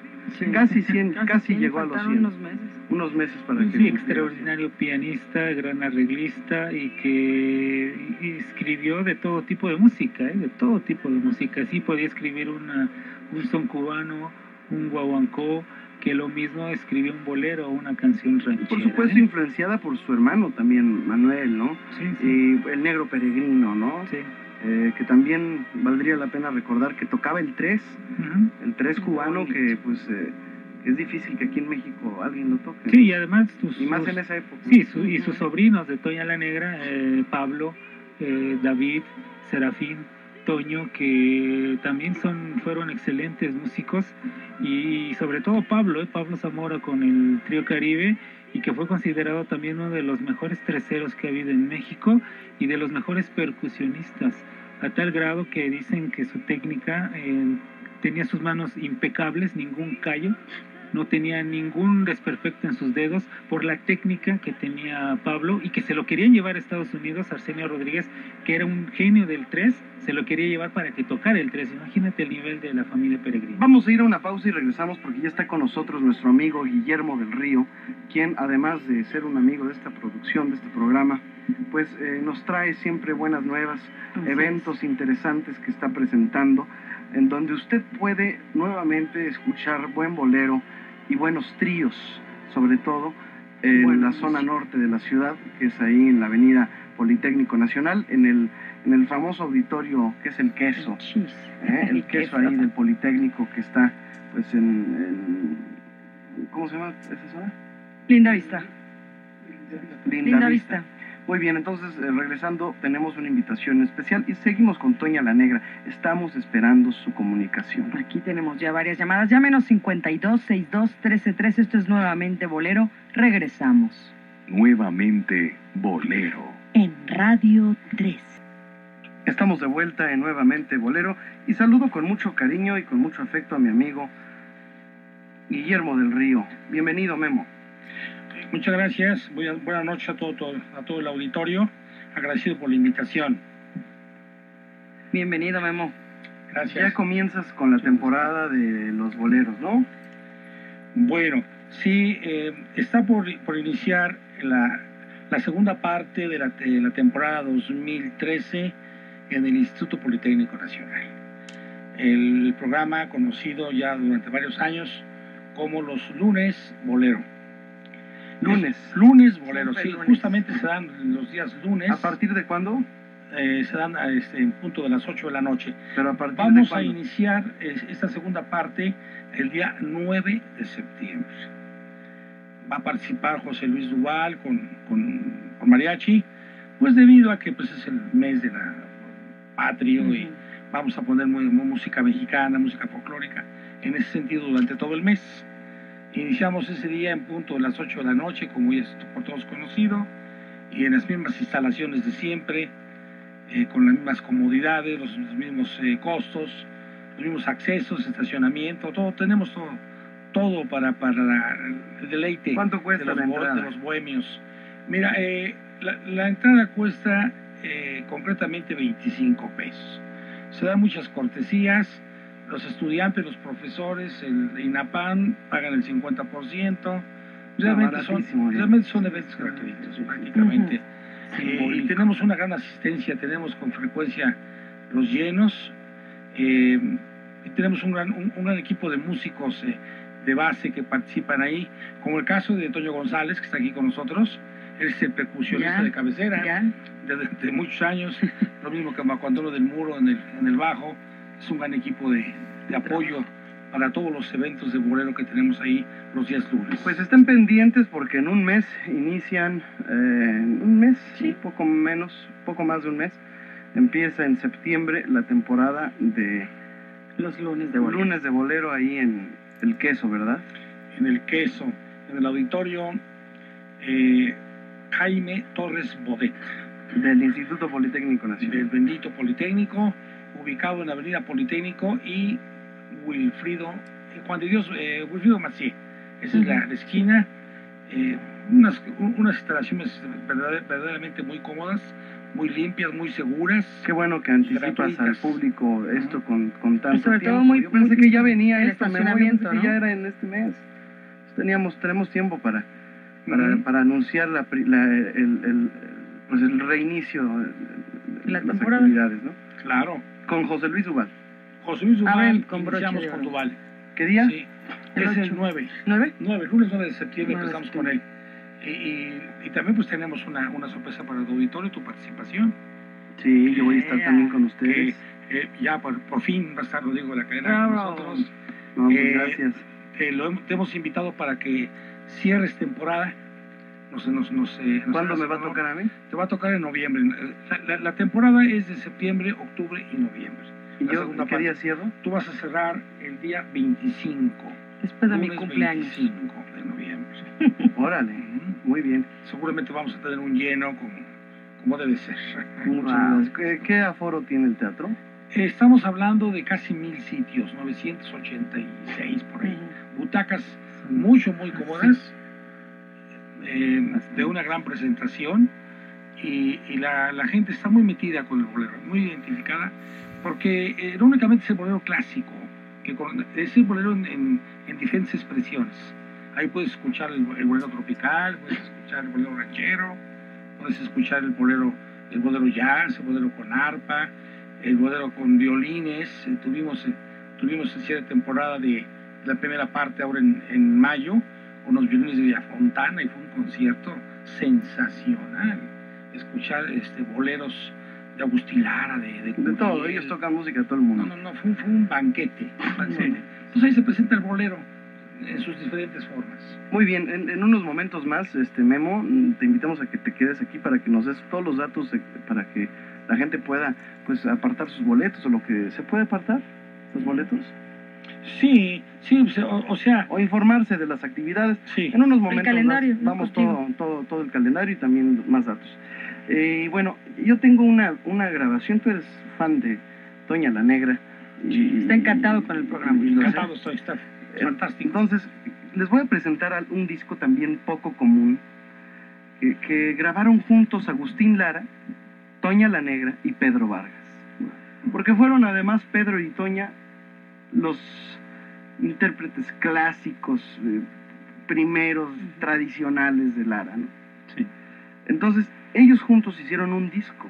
casi 100, casi, llegó a los 100. unos meses. Unos meses para que Sí, extraordinario pianista, gran arreglista y que escribió de todo tipo de música, ¿eh? de todo tipo de música. Sí podía escribir una, un son cubano, un guaguancó, que lo mismo escribió un bolero o una canción ranchera. Por supuesto, ¿eh? influenciada por su hermano también, Manuel, ¿no? Sí, sí. Y el negro peregrino, ¿no? Sí. Eh, que también valdría la pena recordar que tocaba el tres, Ujú. el tres cubano, que pues eh, es difícil que aquí en México alguien lo toque. Sí, y además sus, Y más en esa época. Sí, su- y sus sobrinos de Toña la Negra, eh, Pablo, eh, David, Serafín, Toño, que también son fueron excelentes músicos y sobre todo Pablo, eh, Pablo Zamora con el Trío Caribe y que fue considerado también uno de los mejores terceros que ha habido en México y de los mejores percusionistas, a tal grado que dicen que su técnica eh, tenía sus manos impecables, ningún callo, no tenía ningún desperfecto en sus dedos por la técnica que tenía Pablo y que se lo querían llevar a Estados Unidos, Arsenio Rodríguez, que era un genio del 3, se lo quería llevar para que tocara el 3. Imagínate el nivel de la familia Peregrino. Vamos a ir a una pausa y regresamos porque ya está con nosotros nuestro amigo Guillermo del Río, quien además de ser un amigo de esta producción, de este programa, pues eh, nos trae siempre buenas nuevas, eventos interesantes que está presentando, en donde usted puede nuevamente escuchar buen bolero y buenos tríos, sobre todo en la zona norte de la ciudad, que es ahí en la avenida Politécnico Nacional, en el, en el famoso auditorio que es el queso. ¿eh? el queso ahí del Politécnico que está pues en, en- ¿cómo se llama esa zona? Linda vista. Linda, Linda Vista. vista. Muy bien, entonces eh, regresando tenemos una invitación especial y seguimos con Toña la Negra. Estamos esperando su comunicación. Aquí tenemos ya varias llamadas. Llámenos 52 62 13 13. Esto es nuevamente Bolero. Regresamos. Nuevamente Bolero. En Radio 3. Estamos de vuelta en nuevamente Bolero y saludo con mucho cariño y con mucho afecto a mi amigo Guillermo del Río. Bienvenido, Memo. Muchas gracias. Buenas, noches a todo, todo- a todo el auditorio. Agradecido por la invitación. Bienvenido, Memo. Gracias. Ya comienzas con la temporada de los boleros, ¿no? Bueno, sí, eh, está por, por iniciar la, la segunda parte de la, de la temporada 2013 en el Instituto Politécnico Nacional. El programa conocido ya durante varios años como los lunes bolero. Lunes. Lunes bolero, Siempre sí, lunes. justamente se dan los días lunes. ¿A partir de cuándo? eh, se dan a este, en punto de las 8 de la noche. Pero a partir Vamos de a iniciar es- esta segunda parte el día 9 de septiembre. Va a participar José Luis Duval con, con, con mariachi, pues debido a que pues, es el mes de la patrio y vamos a poner mu- mu- música mexicana, música folclórica, en ese sentido durante todo el mes. Iniciamos ese día en punto de las 8 de la noche, como ya es por todos conocido, y en las mismas instalaciones de siempre, eh, con las mismas comodidades, los, los mismos eh, costos, los mismos accesos, estacionamiento, todo, tenemos todo, todo para, para el deleite ¿Cuánto cuesta de, los, la de los bohemios. Mira, eh, la, la entrada cuesta eh, concretamente 25 pesos. Se dan muchas cortesías, los estudiantes, los profesores, el INAPAN pagan el 50%. Realmente son, ¿eh? realmente son eventos gratuitos, prácticamente. Eh, y tenemos una gran asistencia, tenemos con frecuencia los llenos eh, y tenemos un gran, un, un gran equipo de músicos eh, de base que participan ahí, como el caso de Toño González, que está aquí con nosotros. Él es el percusionista Ya, de cabecera ya. de, de- de muchos años, lo mismo que Macuandolo del Muro en el, en el bajo. Es un gran equipo de, de apoyo para todos los eventos de bolero que tenemos ahí los días lunes. Pues estén pendientes porque en un mes inician, eh, un mes, un poco menos, poco más de un mes, empieza en septiembre la temporada de Los lunes de bolero. lunes de bolero ahí en el queso, ¿verdad? en el queso, en el auditorio eh, Jaime Torres Bodet, Del Instituto Politécnico Nacional. del bendito Politécnico, ubicado en la Avenida Politécnico y Wilfrido, eh, Juan de Dios, eh, Wilfrido Macié. Esa es la, la esquina. eh, unas, un- unas instalaciones verdad- verdaderamente muy cómodas, muy limpias, muy seguras. Qué bueno que anticipas Gratuitas. al público esto con, con tanto Y sobre todo tiempo. muy- Yo pensé muy- que ya venía el esto, Memo, yo pensé estacionamiento, que ¿no? ya era en este mes. Teníamos, tenemos tiempo para, para, Ujú. para anunciar la, pri- la- el, el- pues el reinicio de de La las temporada. actividades, ¿no? Claro. Con José Luis Duval. José Luis A Duval, ver, con broche iniciamos con. Duval. ¿Qué día? Sí, El es el ocho. 9. ¿Nueve? 9, lunes 9 de septiembre Nueve de empezamos con él. Y, y- y también pues tenemos una, una sorpresa para el auditorio, tu participación. Sí, yo voy a estar también con Que ustedes. eh, ya por, por fin va a estar Rodrigo de la cadena con nosotros. No, pues, eh, gracias. Eh, lo hem- te hemos invitado para que cierres temporada. Nos, nos, nos, eh, nos ¿Cuándo me va a tocar a mí? Te va a tocar en noviembre. Eh, La, la- la temporada es de septiembre, octubre y noviembre. ¿Y la yo qué día parte. cierro? Tú vas a cerrar el día 25. Después de mi cumpleaños. 25 de noviembre. Órale, muy bien. Seguramente vamos a tener un lleno como, como debe ser. Muchas Wow. gracias. ¿Qué, qué aforo tiene el teatro? Estamos hablando de casi mil sitios, 986 por ahí. Butacas mucho, muy cómodas, eh, de una gran presentación y, la, gente está muy metida con el bolero, muy identificada, porque eh, no únicamente es el bolero clásico, es el bolero en, en- en diferentes expresiones. Ahí puedes escuchar el, el bolero tropical, puedes escuchar el bolero ranchero, puedes escuchar el bolero, el bolero jazz, el bolero con arpa, el bolero con violines. eh, tuvimos, eh, tuvimos en temporada de la primera parte ahora en mayo, unos violines de Villafontana y fue un concierto sensacional. Escuchar este, boleros de Agustín Lara, de, de, De todo, ellos tocan música todo el mundo. No, no, no, fue, fue un banquete. un banquete. Entonces ahí se presenta el bolero en sus diferentes formas. Muy bien, en, en unos momentos más, este Memo, te invitamos a que te quedes aquí para que nos des todos los datos de- para que la gente pueda pues apartar sus boletos o lo que se puede apartar los boletos Sí, sí, o sea, o, sea, o informarse de las actividades. sí. En unos momentos calendario, más ¿no? vamos todo, todo, todo el calendario y también más datos. Eh, y bueno, yo tengo una, una grabación, tú eres fan de Toña la Negra. y- Está encantado con el programa. Encantado estoy, está fantástico. Entonces, les voy a presentar un disco también poco común que, que grabaron juntos Agustín Lara, Toña la Negra y Pedro Vargas. Porque fueron además Pedro y Toña los intérpretes clásicos, eh, primeros, tradicionales de Lara. ¿no? Sí. Entonces, ellos juntos hicieron un disco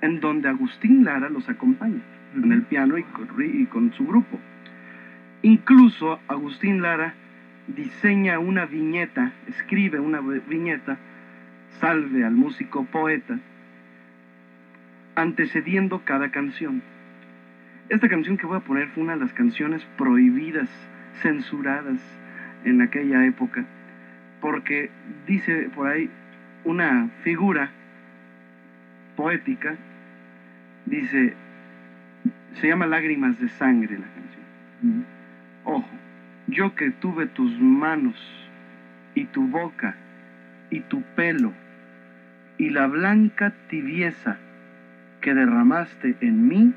en donde Agustín Lara los acompaña en el piano y con, y con su grupo. Incluso Agustín Lara diseña una viñeta, escribe una vi- viñeta, salve al músico poeta, antecediendo cada canción. Esta canción que voy a poner fue una de las canciones prohibidas, censuradas en aquella época, porque dice por ahí una figura poética, dice, se llama Lágrimas de Sangre la canción. Ojo, yo que tuve tus manos y tu boca y tu pelo y la blanca tibieza que derramaste en mí,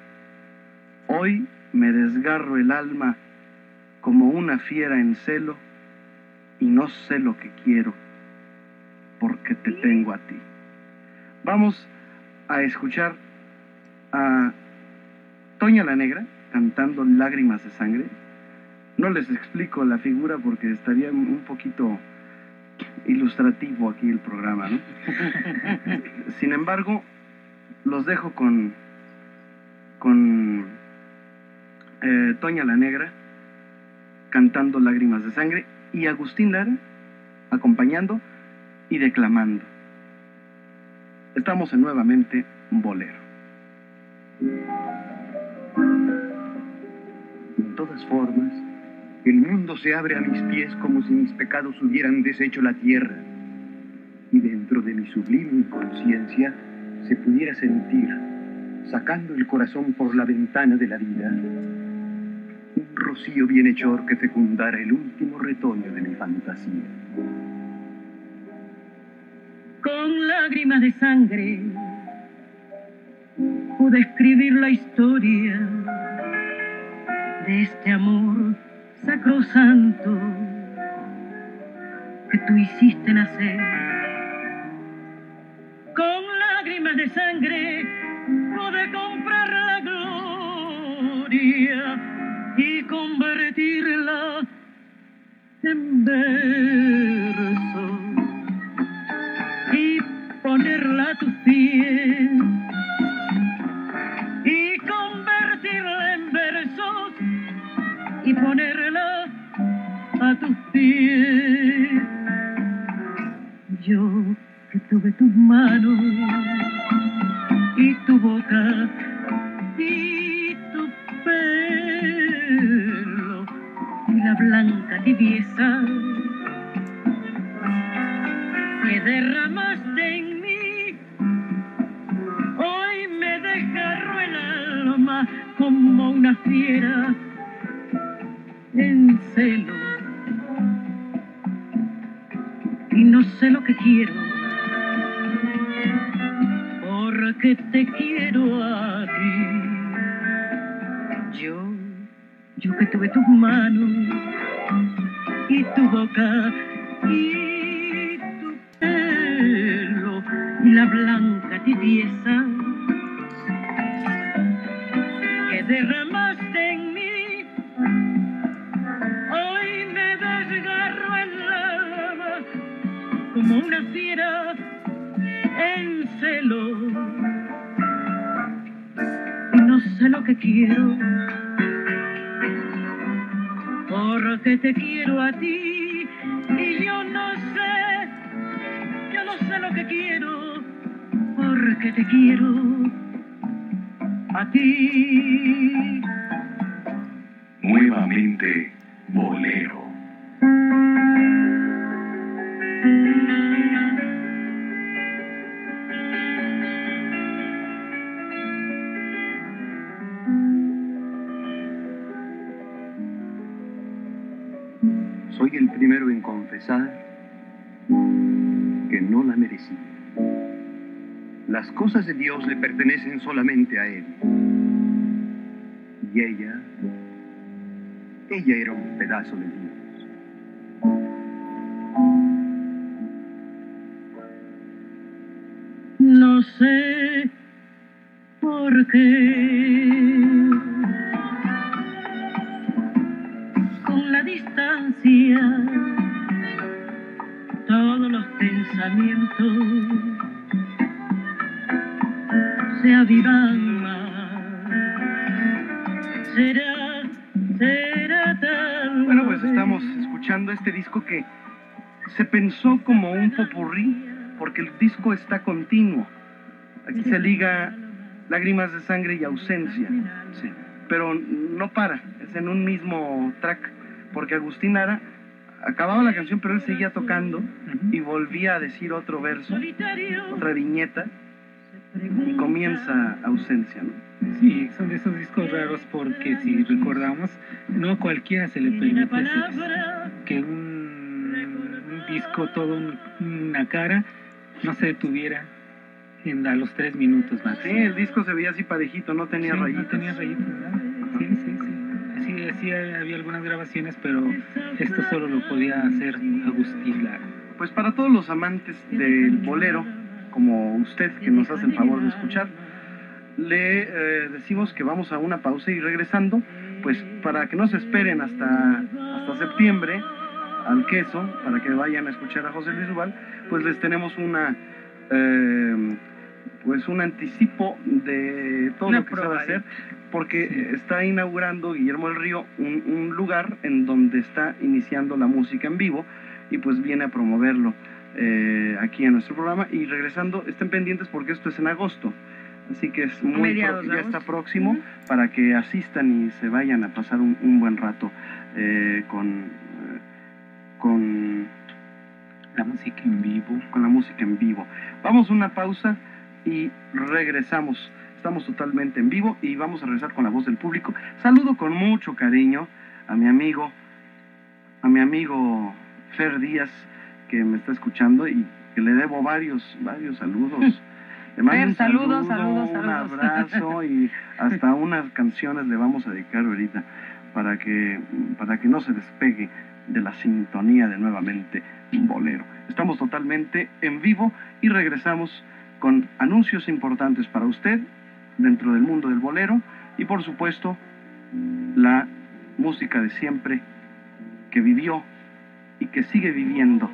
hoy me desgarro el alma como una fiera en celo y no sé lo que quiero porque te tengo a ti. Vamos a escuchar a Toña la Negra cantando Lágrimas de Sangre. No les explico la figura porque estaría un poquito ilustrativo aquí el programa, ¿no? Sin embargo, los dejo con, con eh, Toña la Negra cantando Lágrimas de Sangre y Agustín Lara acompañando y declamando. Estamos en nuevamente Bolero. De todas formas, el mundo se abre a mis pies como si mis pecados hubieran deshecho la tierra. Y dentro de mi sublime inconsciencia se pudiera sentir, sacando el corazón por la ventana de la vida, un rocío bienhechor que fecundara el último retoño de mi fantasía. Con lágrimas de sangre pude escribir la historia de este amor sacrosanto que tú hiciste nacer. Con lágrimas de sangre y ponerla a tus pies y convertirla en versos y ponerla a tus pies. Yo que tuve tus manos y tu boca y porque te quiero a ti. Yo, yo que tuve tus manos y tu boca y tu pelo y la blanca tibieza pertenecen solamente a Él. Y ella, ella era un pedazo de Dios. No sé por qué. Disco está continuo. Aquí se liga Lágrimas de sangre y ausencia. Pero no para, es en un mismo track, porque Agustín Ara acababa la canción, pero él seguía tocando y volvía a decir otro verso, otra viñeta, y comienza ausencia, ¿no? Sí, son de esos discos raros porque si recordamos, no a cualquiera se le permite que un, un disco, todo un- una cara, no se detuviera en, a los tres minutos más. Sí, el disco se veía así parejito, no tenía Sí, rayitas. No tenía rayitas, ¿verdad? Sí, sí, sí. Así había algunas grabaciones, pero esto solo lo podía hacer Agustín Lara. Pues para todos los amantes del bolero, como usted que nos hace el favor de escuchar, le eh, decimos que vamos a una pausa y regresando, pues para que no se esperen hasta, hasta septiembre al queso, para que vayan a escuchar a José Luis Duval, pues les tenemos una eh, pues un anticipo de todo Una lo que se va a hacer, porque está inaugurando Guillermo del Río un, un lugar en donde está iniciando la música en vivo y pues viene a promoverlo eh, aquí en nuestro programa. Y regresando estén pendientes porque esto es en agosto así que es muy Mediados ya está próximo para que asistan y se vayan a pasar un, un buen rato eh, con eh, con la música en vivo con la música en vivo. Vamos a una pausa y regresamos. Estamos totalmente en vivo y vamos a regresar con la voz del público. Saludo con mucho cariño a mi amigo a mi amigo Fer Díaz que me está escuchando y que le debo varios varios saludos. Le mando Fer, un saludos, saludo, saludos, un saludos. abrazo y hasta unas canciones le vamos a dedicar ahorita para que para que no se despegue de la sintonía de nuevamente bolero. Estamos totalmente en vivo y regresamos con anuncios importantes para usted dentro del mundo del bolero y por supuesto la música de siempre que vivió y que sigue viviendo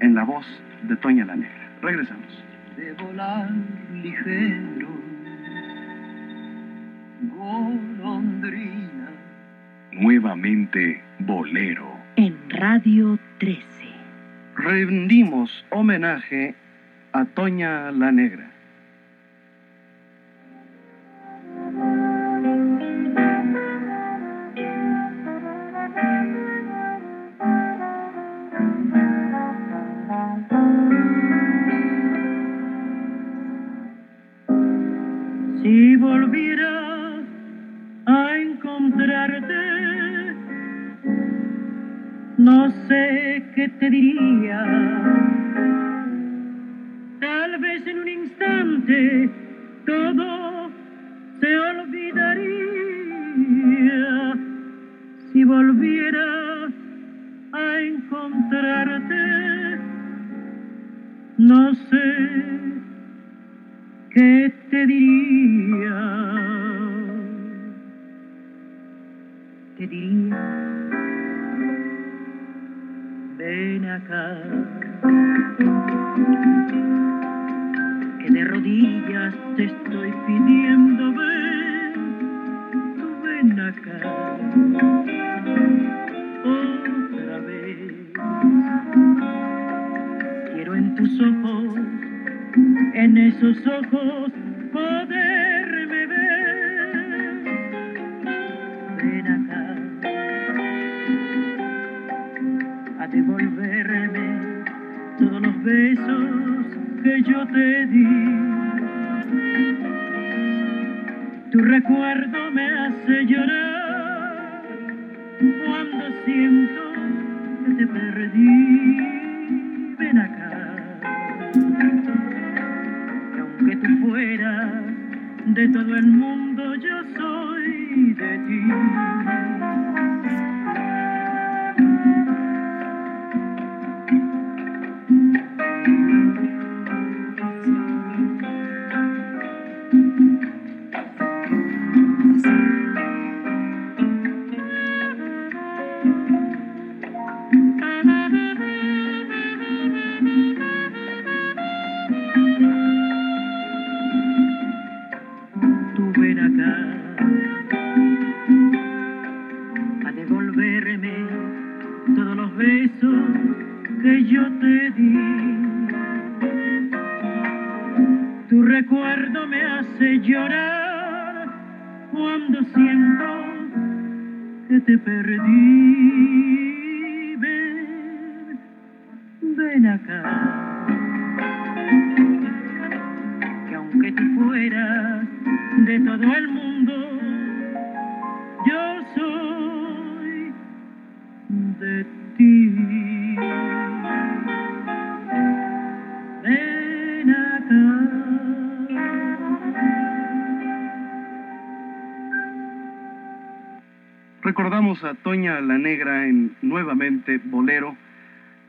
en la voz de Toña la Negra. Regresamos. de volar ligero, golondrina. Nuevamente Bolero. En Radio 13. Rendimos homenaje a Toña la Negra. Cuando siento que te perdí. Ven acá que aunque tú fueras de todo el mundo, yo soy de ti. Toña la Negra en nuevamente Bolero.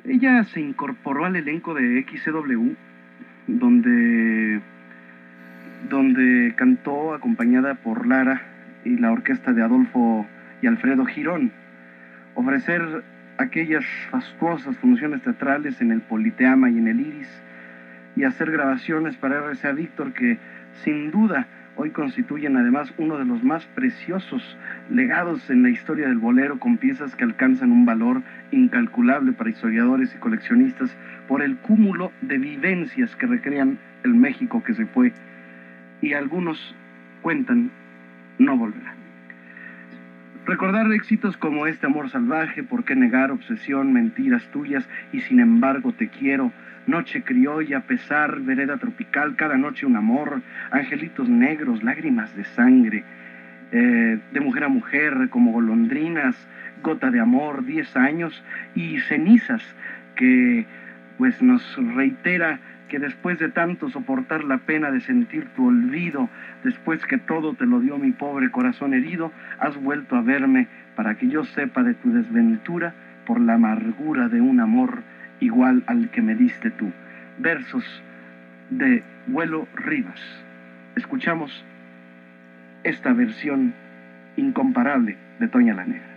Ella se incorporó al elenco de XCW, donde, donde cantó acompañada por Lara y la orquesta de Adolfo y Alfredo Girón. Ofrecer aquellas fastuosas funciones teatrales en el Politeama y en el Iris y hacer grabaciones para RCA Víctor que sin duda hoy constituyen además uno de los más preciosos legados en la historia del bolero con piezas que alcanzan un valor incalculable para historiadores y coleccionistas por el cúmulo de vivencias que recrean el México que se fue y algunos cuentan no volverá. Recordar éxitos como este amor salvaje, por qué negar, obsesión, mentiras tuyas y sin embargo te quiero, noche criolla, pesar, vereda tropical, cada noche un amor, angelitos negros, lágrimas de sangre, eh, de mujer a mujer, como golondrinas, gota de amor, diez años y cenizas que pues nos reitera que después de tanto soportar la pena de sentir tu olvido, después que todo te lo dio mi pobre corazón herido, has vuelto a verme para que yo sepa de tu desventura por la amargura de un amor igual al que me diste tú. Versos de Vuelo Rivas. Escuchamos esta versión incomparable de Toña la Negra.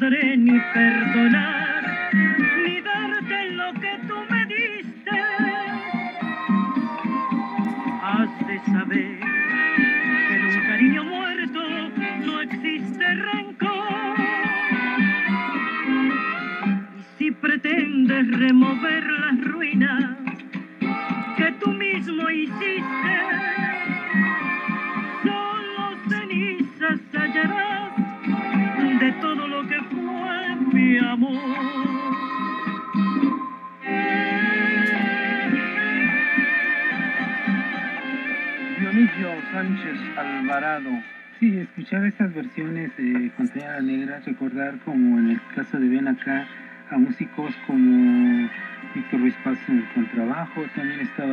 podré ni perdonar,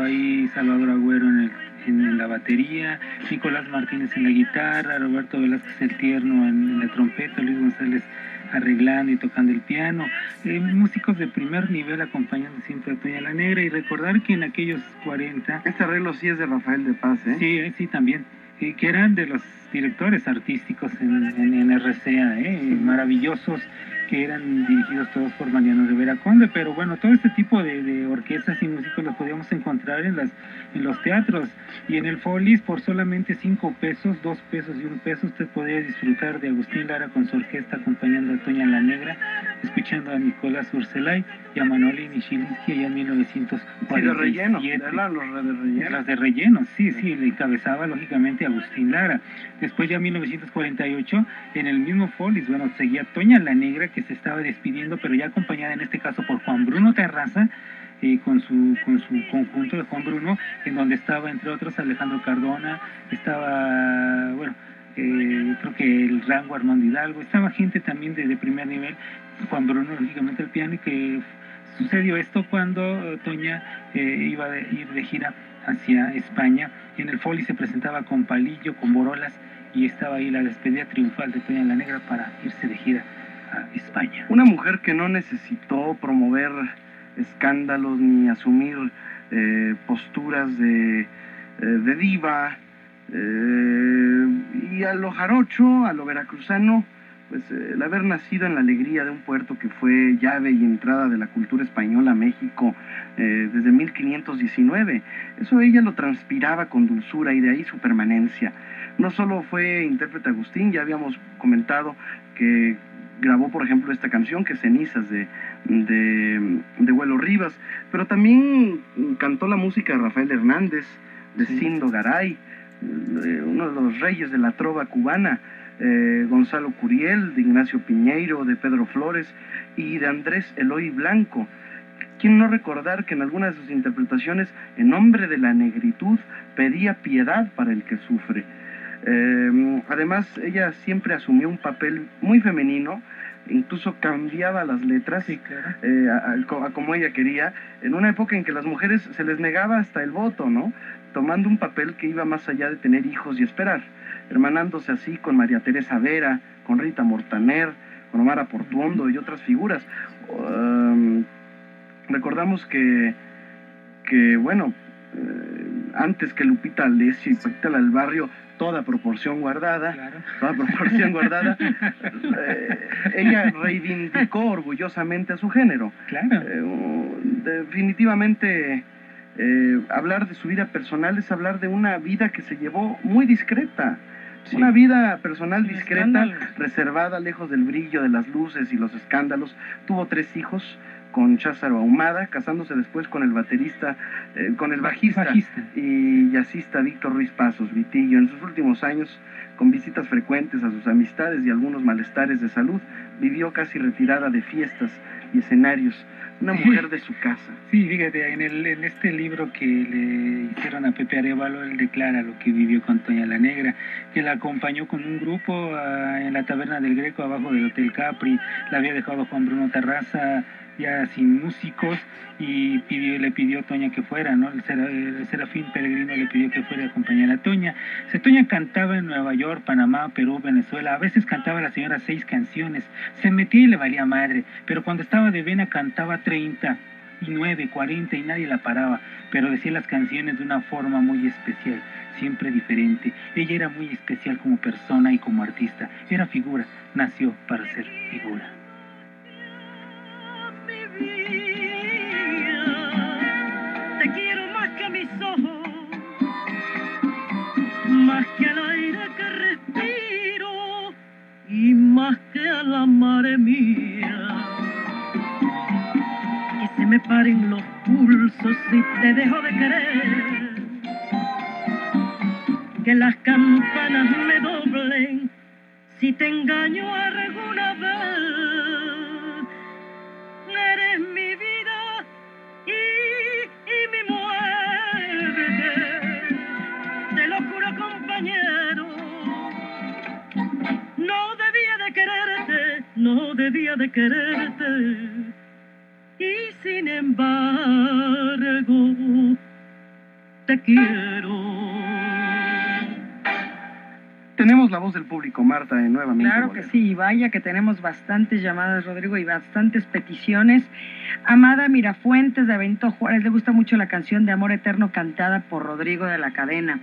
ahí Salvador Agüero en, el- en la batería, Nicolás Martínez en la guitarra, Roberto Velázquez el Tierno en, la trompeta, Luis González arreglando y tocando el piano, eh, músicos de primer nivel acompañando siempre a Toña la Negra y recordar que en aquellos 40... Este arreglo sí es de Rafael de Paz, ¿eh? Sí, eh, sí, también. eh, que eran de los directores artísticos en, en, en RCA, ¿eh? maravillosos, que eran dirigidos todos por Mariano Rivera Conde, pero bueno, todo este tipo de, de orquestas y músicos los podíamos encontrar en, las, en los teatros y en el Folis por solamente cinco pesos, dos pesos y un peso, usted podía disfrutar de Agustín Lara con su orquesta acompañando a Toña la Negra, escuchando a Nicolás Urselay y a Manoli Nishilinsky allá en 1947. Sí, de relleno, eran los de relleno. Las de relleno, sí, sí, le encabezaba lógicamente Agustín Lara. Después ya en 1948, en el mismo Folis, bueno, seguía Toña la Negra que se estaba despidiendo, pero ya acompañada en este caso por Juan Bruno Terraza, eh, con, su, con su conjunto de Juan Bruno, en donde estaba entre otros Alejandro Cardona, estaba, bueno, eh, creo que el rango Armando Hidalgo, estaba gente también de, primer nivel, Juan Bruno lógicamente el piano y que sucedió esto cuando Toña eh, iba a ir de gira hacia España. En el Foley se presentaba con palillo, con borolas y estaba ahí la despedida triunfal de Toña la Negra para irse de gira a España. Una mujer que no necesitó promover escándalos ni asumir eh, posturas de, eh, diva. eh, y a lo jarocho, a lo veracruzano, pues el haber nacido en la alegría de un puerto que fue llave y entrada de la cultura española a México eh, desde 1519, eso ella lo transpiraba con dulzura y de ahí su permanencia. No solo fue intérprete Agustín, ya habíamos comentado que grabó, por ejemplo, esta canción que es Cenizas de, de, de Huelo Rivas, pero también cantó la música de Rafael Hernández, de Cindo Garay, uno de los reyes de la trova cubana, eh, Gonzalo Curiel, de Ignacio Piñeiro, de Pedro Flores y de Andrés Eloy Blanco. ¿Quién no recordar que en algunas de sus interpretaciones, en nombre de la negritud, pedía piedad para el que sufre? Eh, además, ella siempre asumió un papel muy femenino, incluso cambiaba las letras eh, a, a- a como ella quería, en una época en que las mujeres se les negaba hasta el voto, ¿no? Tomando un papel que iba más allá de tener hijos y esperar, hermanándose así con María Teresa Vera, con Rita Mortaner, con Omar Portuondo y otras figuras. Um, recordamos que, que bueno, eh, antes que Lupita Alessio y Paquita del Barrio, toda proporción guardada, toda proporción guardada, eh, ella reivindicó orgullosamente a su género. Eh, uh, definitivamente eh, hablar de su vida personal es hablar de una vida que se llevó muy discreta. Una vida personal discreta, reservada, lejos del brillo de las luces y los escándalos. Tuvo tres hijos con Cházaro Ahumada, casándose después con el baterista, eh, con el bajista, y jazzista Víctor Ruiz Pasos, Vitillo. En sus últimos años, con visitas frecuentes a sus amistades y algunos malestares de salud, vivió casi retirada de fiestas y escenarios. Una mujer de su casa. Sí, fíjate, en, el, en este libro que le hicieron a Pepe Arevalo, él declara lo que vivió con Toña la Negra, que la acompañó con un grupo ah, en la taberna del Greco abajo del Hotel Capri, la había dejado Juan Bruno Terraza ya sin músicos y le pidió a Toña que fuera, ¿no? El, Sera- el Serafín Peregrino le pidió que fuera a acompañar a Toña. Se Toña cantaba en Nueva York, Panamá, Perú, Venezuela, a veces cantaba la señora seis canciones, se metía y le valía madre, pero cuando estaba de vena cantaba 30 y 9, 40 y nadie la paraba, pero decía las canciones de una forma muy especial, siempre diferente. Ella era muy especial como persona y como artista, era figura, nació para ser figura. Te quiero más que a mis ojos, más que al aire que respiro y más que a la madre mía. Que se me paren los pulsos si te dejo de querer. Que las campanas me doblen si te engaño alguna vez. Debía de quererte. Y sin embargo, te quiero. Tenemos la voz del público, Marta, de nuevamente. Claro que sí, y vaya que tenemos bastantes llamadas, Rodrigo, y bastantes peticiones. Amada Mirafuentes de Benito Juárez, le gusta mucho la canción de Amor Eterno cantada por Rodrigo de la Cadena.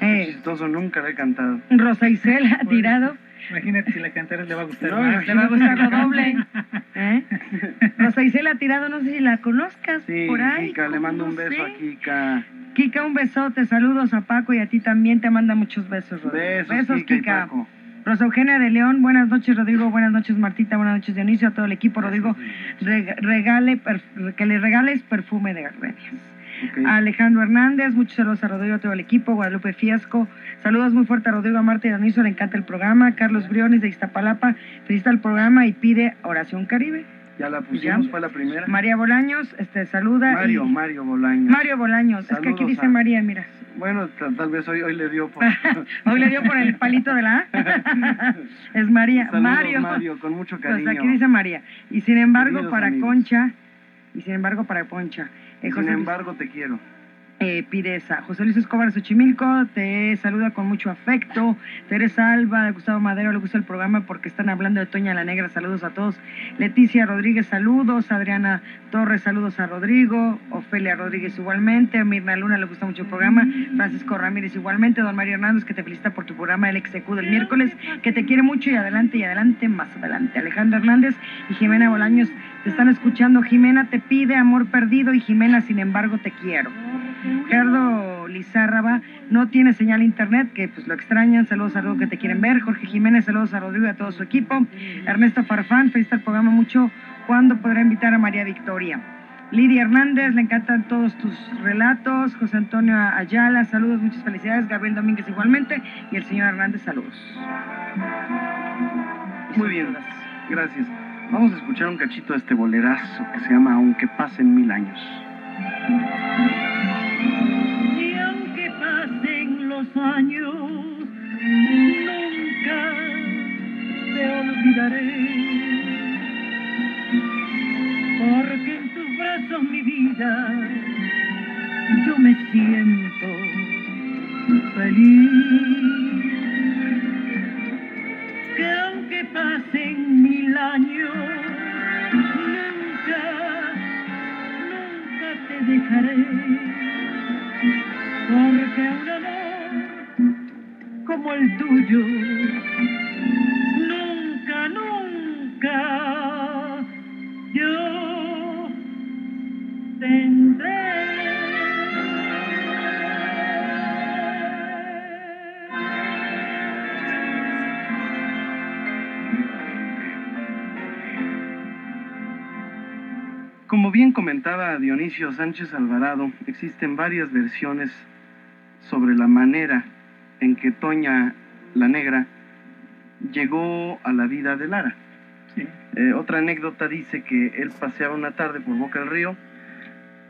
Eh, Chistoso, nunca la he cantado. Rosa Isela ha tirado. Imagínate si la cantaras le va a gustar No, más. le va a gustar lo doble. ¿eh? Rosa Isela ha tirado, no sé si la conozcas Sí, por ahí. Kika, le mando no un beso sé. a Kika. Kika, un besote, saludos a Paco y a ti también te manda muchos besos, Rodrigo. Besos, Kika y Paco. Rosa Eugenia de León, buenas noches Rodrigo, buenas noches Martita, buenas noches Dionisio, a todo el equipo Rodrigo, reg- regale, que le regales perfume de gardenias. Alejandro Hernández, muchos saludos a Rodrigo, a todo el equipo, Guadalupe Fiasco, saludos muy fuertes a Rodrigo, a Marta y a Dionisio, le encanta el programa, Carlos Briones de Iztapalapa, felicita el programa y pide oración caribe. Ya la pusimos, Ya. fue la primera. María Bolaños, este, saluda. Mario, y- Mario Bolaños. Mario Bolaños, es que aquí Saludos dice a- María, mira. Bueno, ta- tal vez hoy, hoy le dio por... Hoy le dio por el palito de la A. es María. Saludos, Mario. Mario, con mucho Pues cariño. aquí dice María. Y sin embargo, Queridos para amigos. Concha, y sin embargo, para Concha. eh, Sin Luis- embargo, te quiero. eh, Pideza. José Luis Escobar de Xochimilco te saluda con mucho afecto. Teresa Alba de Gustavo Madero le gusta el programa porque están hablando de Toña la Negra. Saludos a todos. Leticia Rodríguez, saludos. Adriana Torres, saludos a Rodrigo. Ofelia Rodríguez igualmente. Mirna Luna le gusta mucho el programa. Francisco Ramírez igualmente. Don Mario Hernández que te felicita por tu programa El XQ del miércoles. Que te quiere mucho y adelante y adelante, más adelante. Alejandro Hernández y Jimena Bolaños te están escuchando. Jimena te pide amor perdido y Jimena, sin embargo, te quiero. Gerardo Lizárraba no tiene señal internet, que pues lo extrañan. Saludos a Rodrigo que te quieren ver. Jorge Jiménez, saludos a Rodrigo y a todo su equipo. Ernesto Farfán, felicita el programa mucho. ¿Cuándo podrá invitar a María Victoria? Lidia Hernández, le encantan todos tus relatos. José Antonio Ayala, saludos, muchas felicidades. Gabriel Domínguez igualmente. Y el señor Hernández, saludos. Muy bien, gracias. Vamos a escuchar un cachito de este bolerazo que se llama Aunque pasen mil años. Y aunque pasen los años, nunca te olvidaré. Comentaba Dionisio Sánchez Alvarado, existen varias versiones sobre la manera en que Toña la Negra llegó a la vida de Lara. Eh, otra anécdota dice que él paseaba una tarde por Boca del Río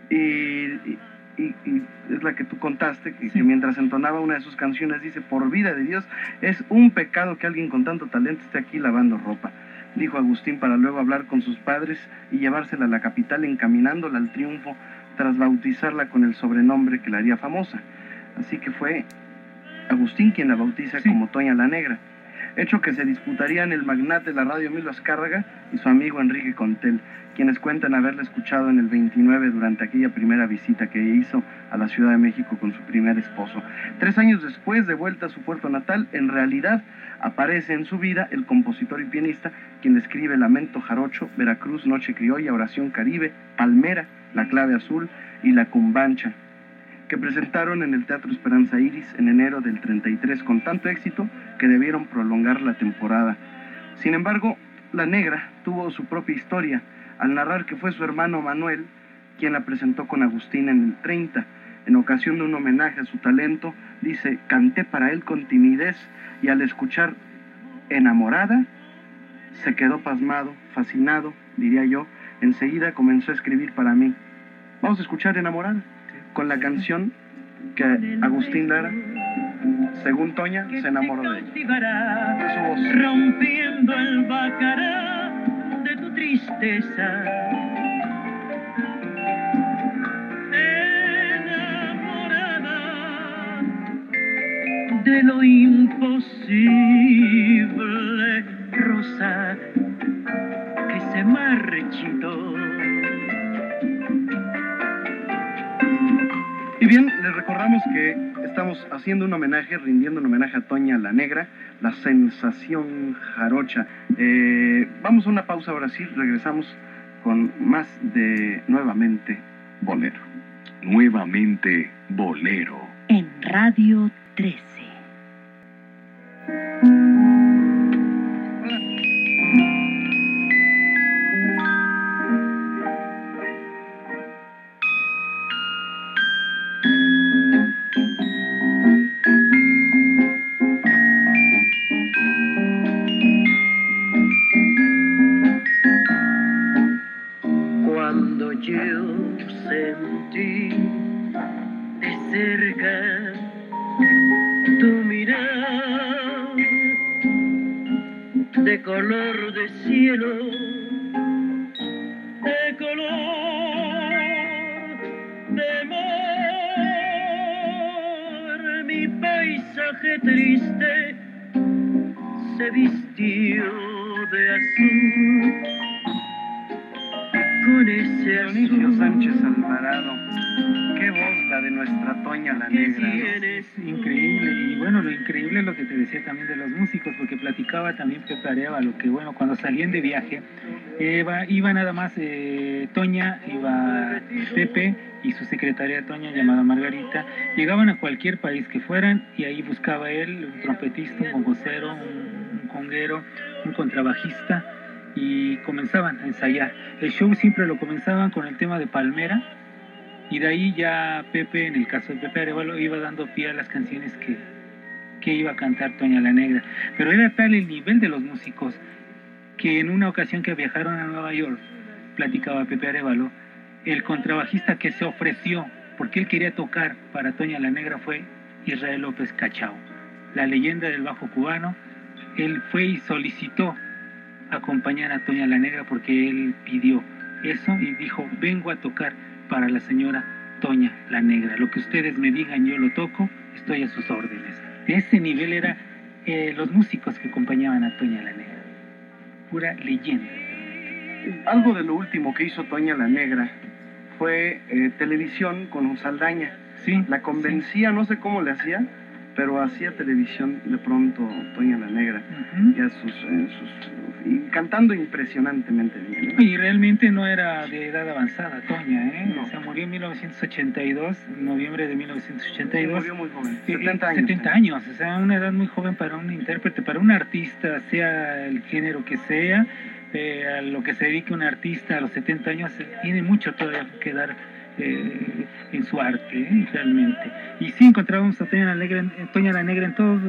y, y- y- y es la que tú contaste, que, que mientras entonaba una de sus canciones dice, por vida de Dios, es un pecado que alguien con tanto talento esté aquí lavando ropa, dijo Agustín para luego hablar con sus padres y llevársela a la capital encaminándola al triunfo tras bautizarla con el sobrenombre que la haría famosa. Así que fue Agustín quien la bautiza como Toña la Negra hecho que se disputarían el magnate de la radio Emilio Azcárraga y su amigo Enrique Contel, quienes cuentan haberla escuchado en el 29 durante aquella primera visita que hizo a la Ciudad de México con su primer esposo. Tres años después, de vuelta a su puerto natal, en realidad aparece en su vida el compositor y pianista quien escribe Lamento Jarocho, Veracruz, Noche Criolla, Oración Caribe, Palmera, La Clave Azul y La Cumbancha, que presentaron en el Teatro Esperanza Iris en enero del 33 con tanto éxito que debieron prolongar la temporada. Sin embargo, La Negra tuvo su propia historia al narrar que fue su hermano Manuel quien la presentó con Agustín en el 30. En ocasión de un homenaje a su talento, dice, canté para él con timidez y al escuchar enamorada, se quedó pasmado, fascinado, diría yo, enseguida comenzó a escribir para mí. Vamos a escuchar enamorada con la canción que Agustín Lara, según Toña, se enamoró de ella. rompiendo el bacará de tu tristeza. De lo imposible, rosa que se marchitó. Y bien, les recordamos que estamos haciendo un homenaje, rindiendo un homenaje a Toña la Negra, la sensación jarocha. Eh, vamos a una pausa ahora sí, regresamos con más de Nuevamente Bolero. Nuevamente Bolero. En Radio 13. Cualquier país que fueran y ahí buscaba él un trompetista, un bongocero, un, un conguero, un contrabajista y comenzaban a ensayar. El show siempre lo comenzaban con el tema de Palmera, y de ahí ya Pepe, en el caso de Pepe Arevalo, iba dando pie a las canciones que, que iba a cantar Toña la Negra. Pero era tal el nivel de los músicos que en una ocasión que viajaron a Nueva York, platicaba Pepe Arevalo, el contrabajista que se ofreció, porque él quería tocar para Toña la Negra, fue Israel López Cachao, la leyenda del bajo cubano. Él fue y solicitó acompañar a Toña la Negra porque él pidió eso y dijo, vengo a tocar para la señora Toña la Negra. Lo que ustedes me digan, yo lo toco, estoy a sus órdenes. De ese nivel era eh, los músicos que acompañaban a Toña la Negra. Pura leyenda. Algo de lo último que hizo Toña la Negra fue eh, televisión con Saldaña. Sí. La convencía, no sé cómo le hacía, pero hacía televisión de pronto Toña la Negra. Y, a sus, eh, sus- y cantando impresionantemente bien. ¿no? Y realmente no era de edad avanzada, Toña, ¿eh? O sea, murió en 1982, noviembre de 1982. Murió muy joven, Eh, 70 años. 70 años, o sea, una edad muy joven para un intérprete, para un artista, sea el género que sea, eh, a lo que se dedique un artista a los 70 años, tiene mucho todavía que dar eh, en su arte, ¿eh? realmente. Y sí encontrábamos a Toña la Negra, eh, Toña la Negra en todos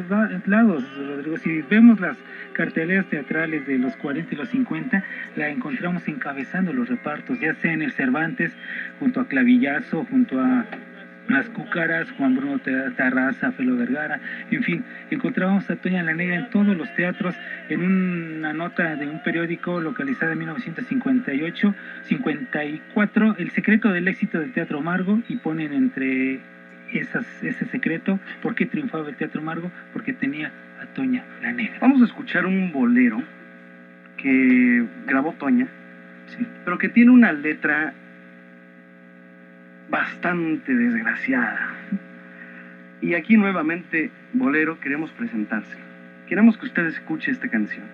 lados, Rodrigo. Si vemos las carteleras teatrales de los 40 y los 50, la encontramos encabezando los repartos, ya sea en el Cervantes, junto a Clavillazo, junto a las Cúcaras, Juan Bruno Tarraza, Felo Vergara, en fin, encontrábamos a Toña la Negra en todos los teatros, en una nota de un periódico localizada en 1958, 54, El secreto del éxito del Teatro Margo, y ponen entre esas, ese secreto, ¿por qué triunfaba el Teatro Margo? Porque tenía a Toña la Negra. Vamos a escuchar un bolero que grabó Toña, pero que tiene una letra bastante desgraciada. Y aquí nuevamente, Bolero, queremos presentárselo. Queremos que usted escuche esta canción.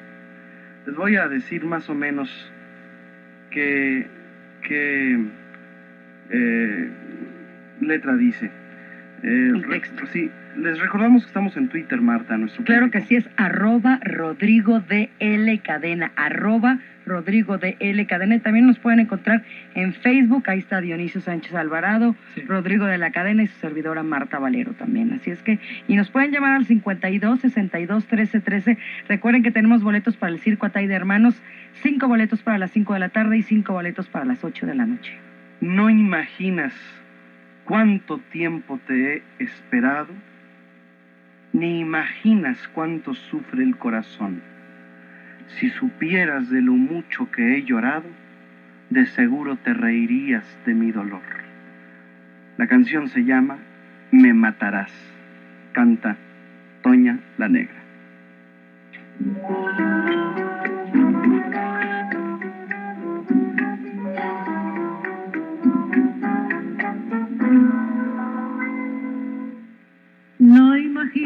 Les voy a decir más o menos qué, qué eh, letra dice. El texto. Sí, les recordamos que estamos en Twitter, Marta, nuestro Claro que sí, es arroba Rodrigo de L Cadena, arroba Rodrigo de L Cadena. Y también nos pueden encontrar en Facebook, ahí está Dionisio Sánchez Alvarado, Rodrigo de la Cadena y su servidora Marta Valero también. Así es que, y nos pueden llamar al 52 62 13 13. Recuerden que tenemos boletos para el Circo Atay de Hermanos, cinco boletos para las 5 de la tarde y cinco boletos para las 8 de la noche. No imaginas cuánto tiempo te he esperado, ni imaginas cuánto sufre el corazón. Si supieras de lo mucho que he llorado, de seguro te reirías de mi dolor. La canción se llama Me matarás. Canta Toña la Negra.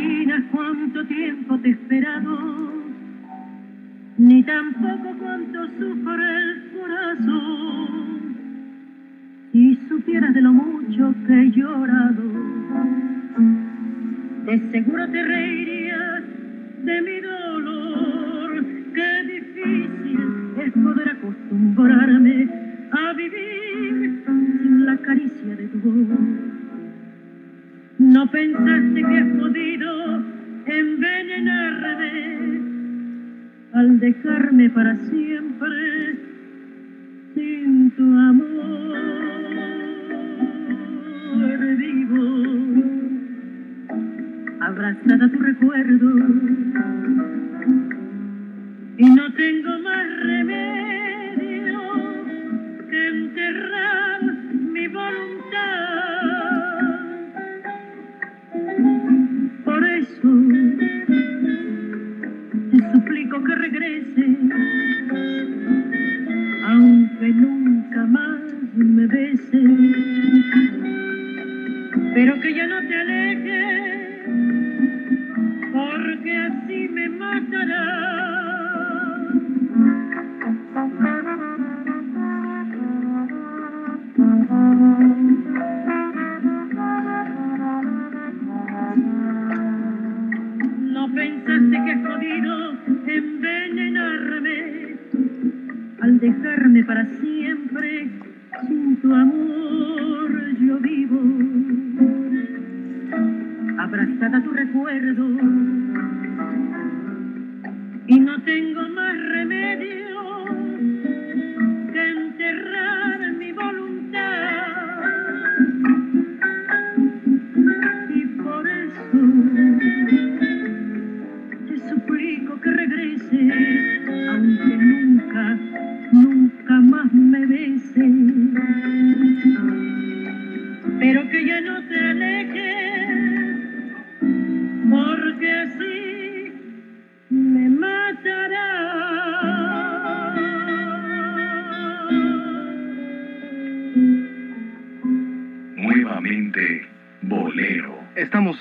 Imaginas cuánto tiempo te he esperado, ni tampoco cuánto sufre el corazón. Si supieras de lo mucho que he llorado, de seguro te reirías de mi dolor. Qué difícil es poder acostumbrarme a vivir sin la caricia de tu voz. Pensaste que has podido envenenarme al dejarme para siempre sin tu amor vivo, abrazada tu recuerdo, y no tengo más remedio que enterrar regrese, aunque nunca más me beses,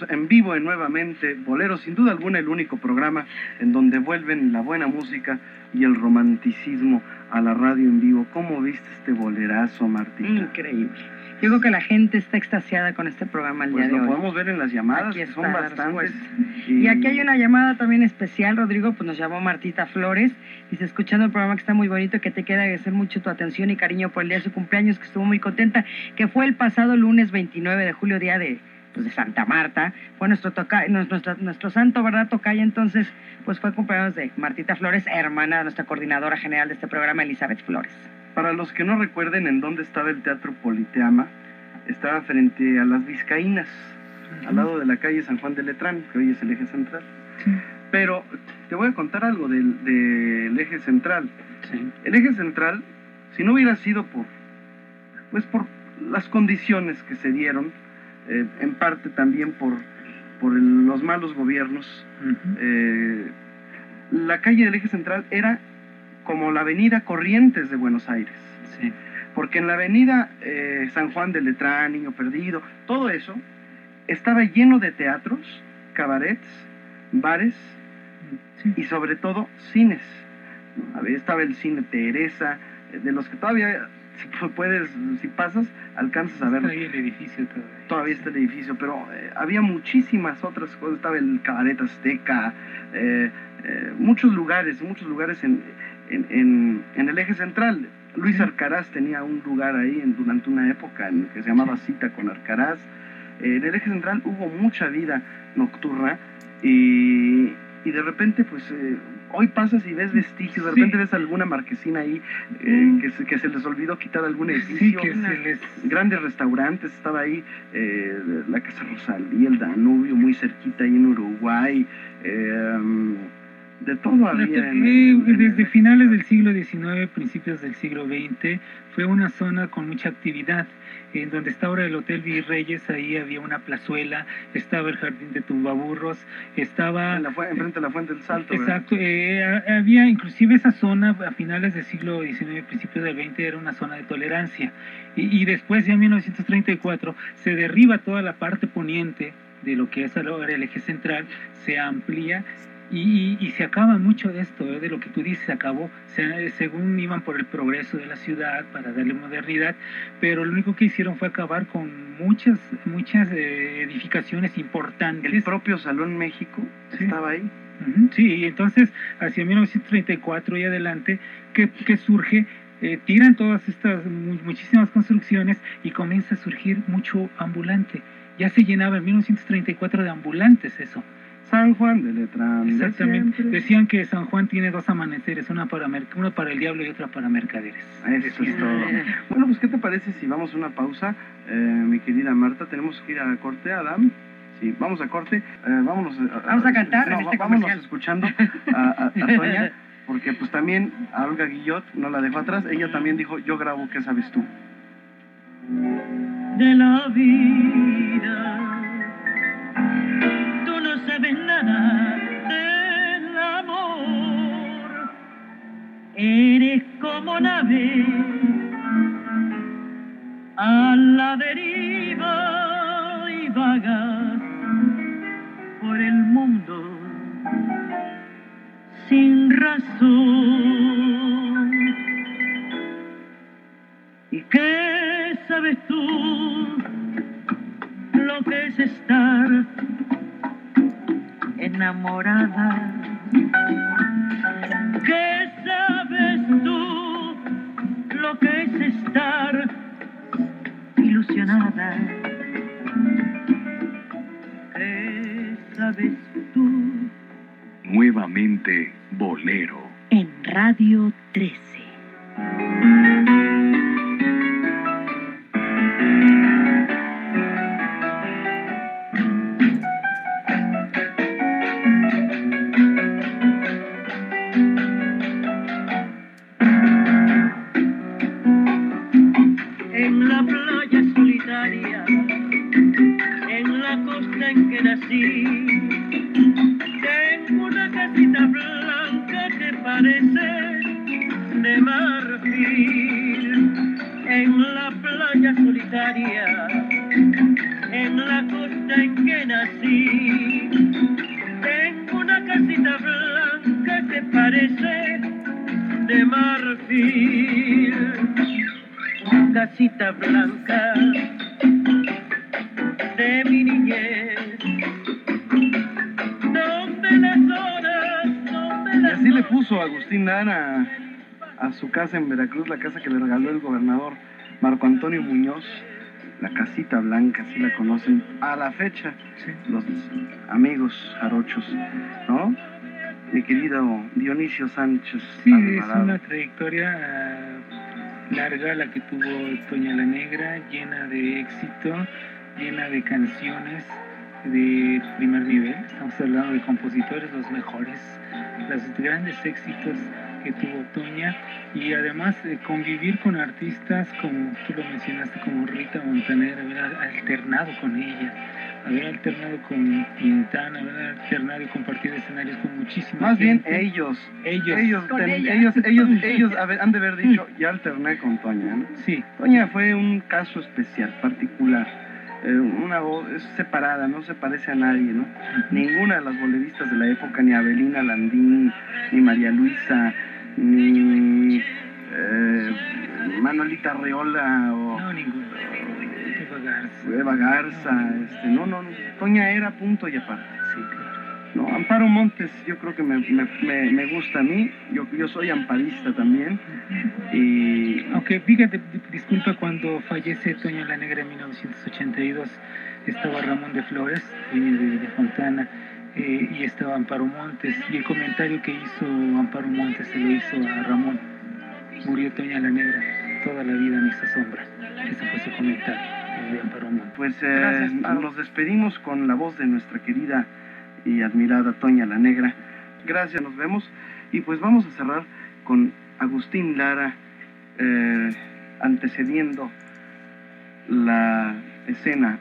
en vivo en nuevamente Bolero, sin duda alguna el único programa en donde vuelven la buena música y el romanticismo a la radio en vivo. ¿Cómo viste este bolerazo, Martita? Increíble. Yo creo que la gente está extasiada con este programa el Pues día de lo hoy. podemos ver en las llamadas, Aquí que son bastantes. respuesta. Y aquí hay una llamada también especial, Rodrigo, pues nos llamó Martita Flores. Dice, escuchando el programa que está muy bonito, que te queda agradecer mucho tu atención y cariño por el día de su cumpleaños, que estuvo muy contenta, que fue el pasado lunes 29 de julio, día de, pues, de Santa Marta. Fue nuestro, toca, nuestro, nuestro santo, ¿verdad, Tocaya? Entonces, pues fue cumpleaños de Martita Flores, hermana de nuestra coordinadora general de este programa, Elizabeth Flores. Para los que no recuerden en dónde estaba el Teatro Politeama, estaba frente a las Vizcaínas, al lado de la calle San Juan de Letrán, que hoy es el eje central. Pero te voy a contar algo del, del eje central. El eje central, si no hubiera sido por, pues por las condiciones que se dieron, eh, en parte también por, por el- los malos gobiernos, eh, la calle del eje central era como la avenida Corrientes de Buenos Aires. Porque en la avenida eh, San Juan de Letrán, Niño Perdido, todo eso estaba lleno de teatros, cabarets, bares y sobre todo cines. Estaba el cine Teresa, eh, de los que todavía, si pu- puedes, si pasas, alcanzas a ver. Está ahí el edificio todavía. Todavía está el edificio, pero eh, había muchísimas otras cosas. Estaba el cabaret azteca, eh, eh, muchos lugares, muchos lugares en, en, en- en el eje central. Luis Arcaraz tenía un lugar ahí en- durante una época en que se llamaba Cita con Arcaraz. En el eje central hubo mucha vida nocturna y, y de repente, pues, eh, hoy pasas y ves vestigios, de Sí. repente ves alguna marquesina ahí eh, que, se, que se les olvidó quitar algún edificio. que se les- Grandes restaurantes, estaba ahí eh, la Casa Rosalía, el Danubio, muy cerquita ahí en Uruguay. Eh, de todo había. en- Eh, desde finales del siglo XIX, principios del siglo XX, fue una zona con mucha actividad. En donde está ahora el Hotel Virreyes, ahí había una plazuela, estaba el Jardín de Tumbaburros, estaba... En enfrente de la Fuente del Salto. Exacto, eh, ha- había inclusive esa zona a finales del siglo XIX, principios del XX, era una zona de tolerancia. Y, y después, ya en 1934, se derriba toda la parte poniente de lo que es ahora el eje central, se amplía y, y- y se acaba mucho de esto, ¿eh? de lo que tú dices, se acabó, se- según iban por el progreso de la ciudad para darle modernidad, pero lo único que hicieron fue acabar con muchas, muchas eh, edificaciones importantes. El propio Salón México estaba ahí. Ujú, Sí, y entonces hacia 1934 y adelante que, que surge, eh, tiran todas estas mu- muchísimas construcciones y comienza a surgir mucho ambulante. Ya se llenaba en 1934 de ambulantes eso. San Juan de Letrán. Exactamente. Decían que San Juan tiene dos amaneceres, una para, una para el diablo y otra para mercaderes. Eso es todo. Bueno, pues, ¿qué te parece si vamos a una pausa, eh, mi querida Marta? Tenemos que ir a corte, Adam. Sí, vamos a corte. Eh, vámonos. Vamos a cantar no, en este vámonos comercial. escuchando a, a, a Toña. porque pues también a Olga Guillot no la dejó atrás, ella también dijo, yo grabo, ¿qué sabes tú? de la vida. Tú no sabes nada del amor. Eres como nave a la deriva y vagas por el mundo sin razón. ¿Y qué es estar enamorada? ¿Qué sabes tú lo que es estar ilusionada? ¿Qué sabes tú? Nuevamente Bolero. En Radio 13. En que nací. Tengo una casita blanca que parece de marfil, en la playa solitaria, en la costa en que nací. Casa en Veracruz, la casa que le regaló el gobernador Marco Antonio Muñoz, la casita blanca, así la conocen a la fecha los amigos jarochos, ¿no? Mi querido Dionisio Sánchez. Sí, es Alvarado. una trayectoria ah, larga la que tuvo Toña la Negra, llena de éxito, llena de canciones de primer nivel. Estamos hablando de compositores, los mejores, los grandes éxitos que tuvo Toña y además eh, convivir con artistas como tú lo mencionaste, como Rita Montaner, haber alternado con ella, haber alternado con Quintana, haber alternado y compartido escenarios con muchísimas Más bien gente. ellos. Ellos. Ellos, Con ten- ellos, ellos, ellos haber- han de haber dicho, ya alterné con Toña, ¿no? Sí. Toña fue un caso especial, particular. Eh, una voz es separada, no se parece a nadie, ¿no? Ninguna de las boleristas de la época, ni Abelina Landín, ni María Luisa, ni eh, Manolita Reola o No, ninguna. Eva Garza. Eva Garza, este, no, no, no, Toña era punto y aparte. No, Amparo Montes, yo creo que me, me, me, me gusta a mí, yo, yo soy amparista también, y Aunque fíjate, di- disculpa, cuando fallece Toño la Negra en 1982, estaba Ramón de Flores, de Villa Fontana, eh, y estaba Amparo Montes, y el comentario que hizo Amparo Montes se lo hizo a Ramón. Murió Toña la Negra, toda la vida me hizo sombra. Ese fue su comentario eh, de Amparo Montes. Pues eh, nos despedimos con la voz de nuestra querida y admirada Toña la Negra. Gracias, nos vemos. Y pues vamos a cerrar con Agustín Lara eh, antecediendo la escena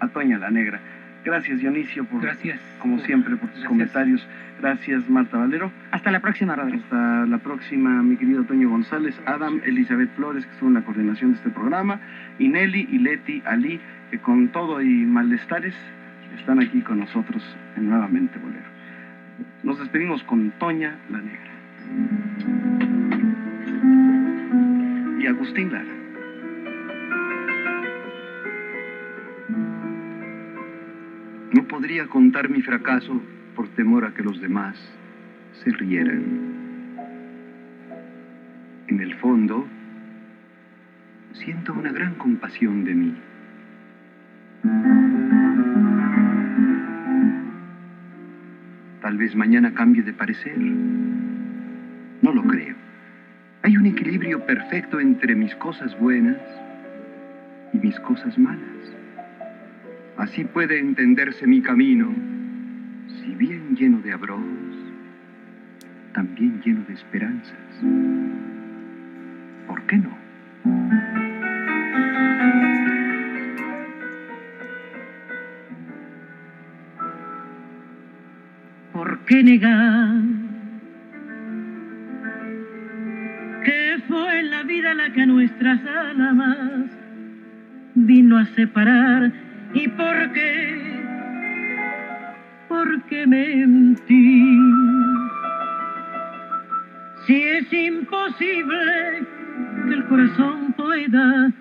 a Toña la Negra. Gracias Dionisio por, Gracias. como siempre, por tus Gracias. comentarios. Gracias Marta Valero. Hasta la próxima, Rodrigo. Hasta la próxima, mi querido Toño González, Adam, Elizabeth Flores, que estuvo en la coordinación de este programa, y Nelly y Leti Ali, que con todo y malestares están aquí con nosotros en Nuevamente Bolero. Nos despedimos con Toña la Negra. Y Agustín Lara. Podría contar mi fracaso por temor a que los demás se rieran. En el fondo, siento una gran compasión de mí. Tal vez mañana cambie de parecer. No lo creo. Hay un equilibrio perfecto entre mis cosas buenas y mis cosas malas. Así puede entenderse mi camino, si bien lleno de abrojos, también lleno de esperanzas. ¿Por qué no? ¿Por qué negar que fue la vida la que a nuestras almas vino a separar? ¿Y por qué? ¿Por qué mentir? Si es imposible que el corazón pueda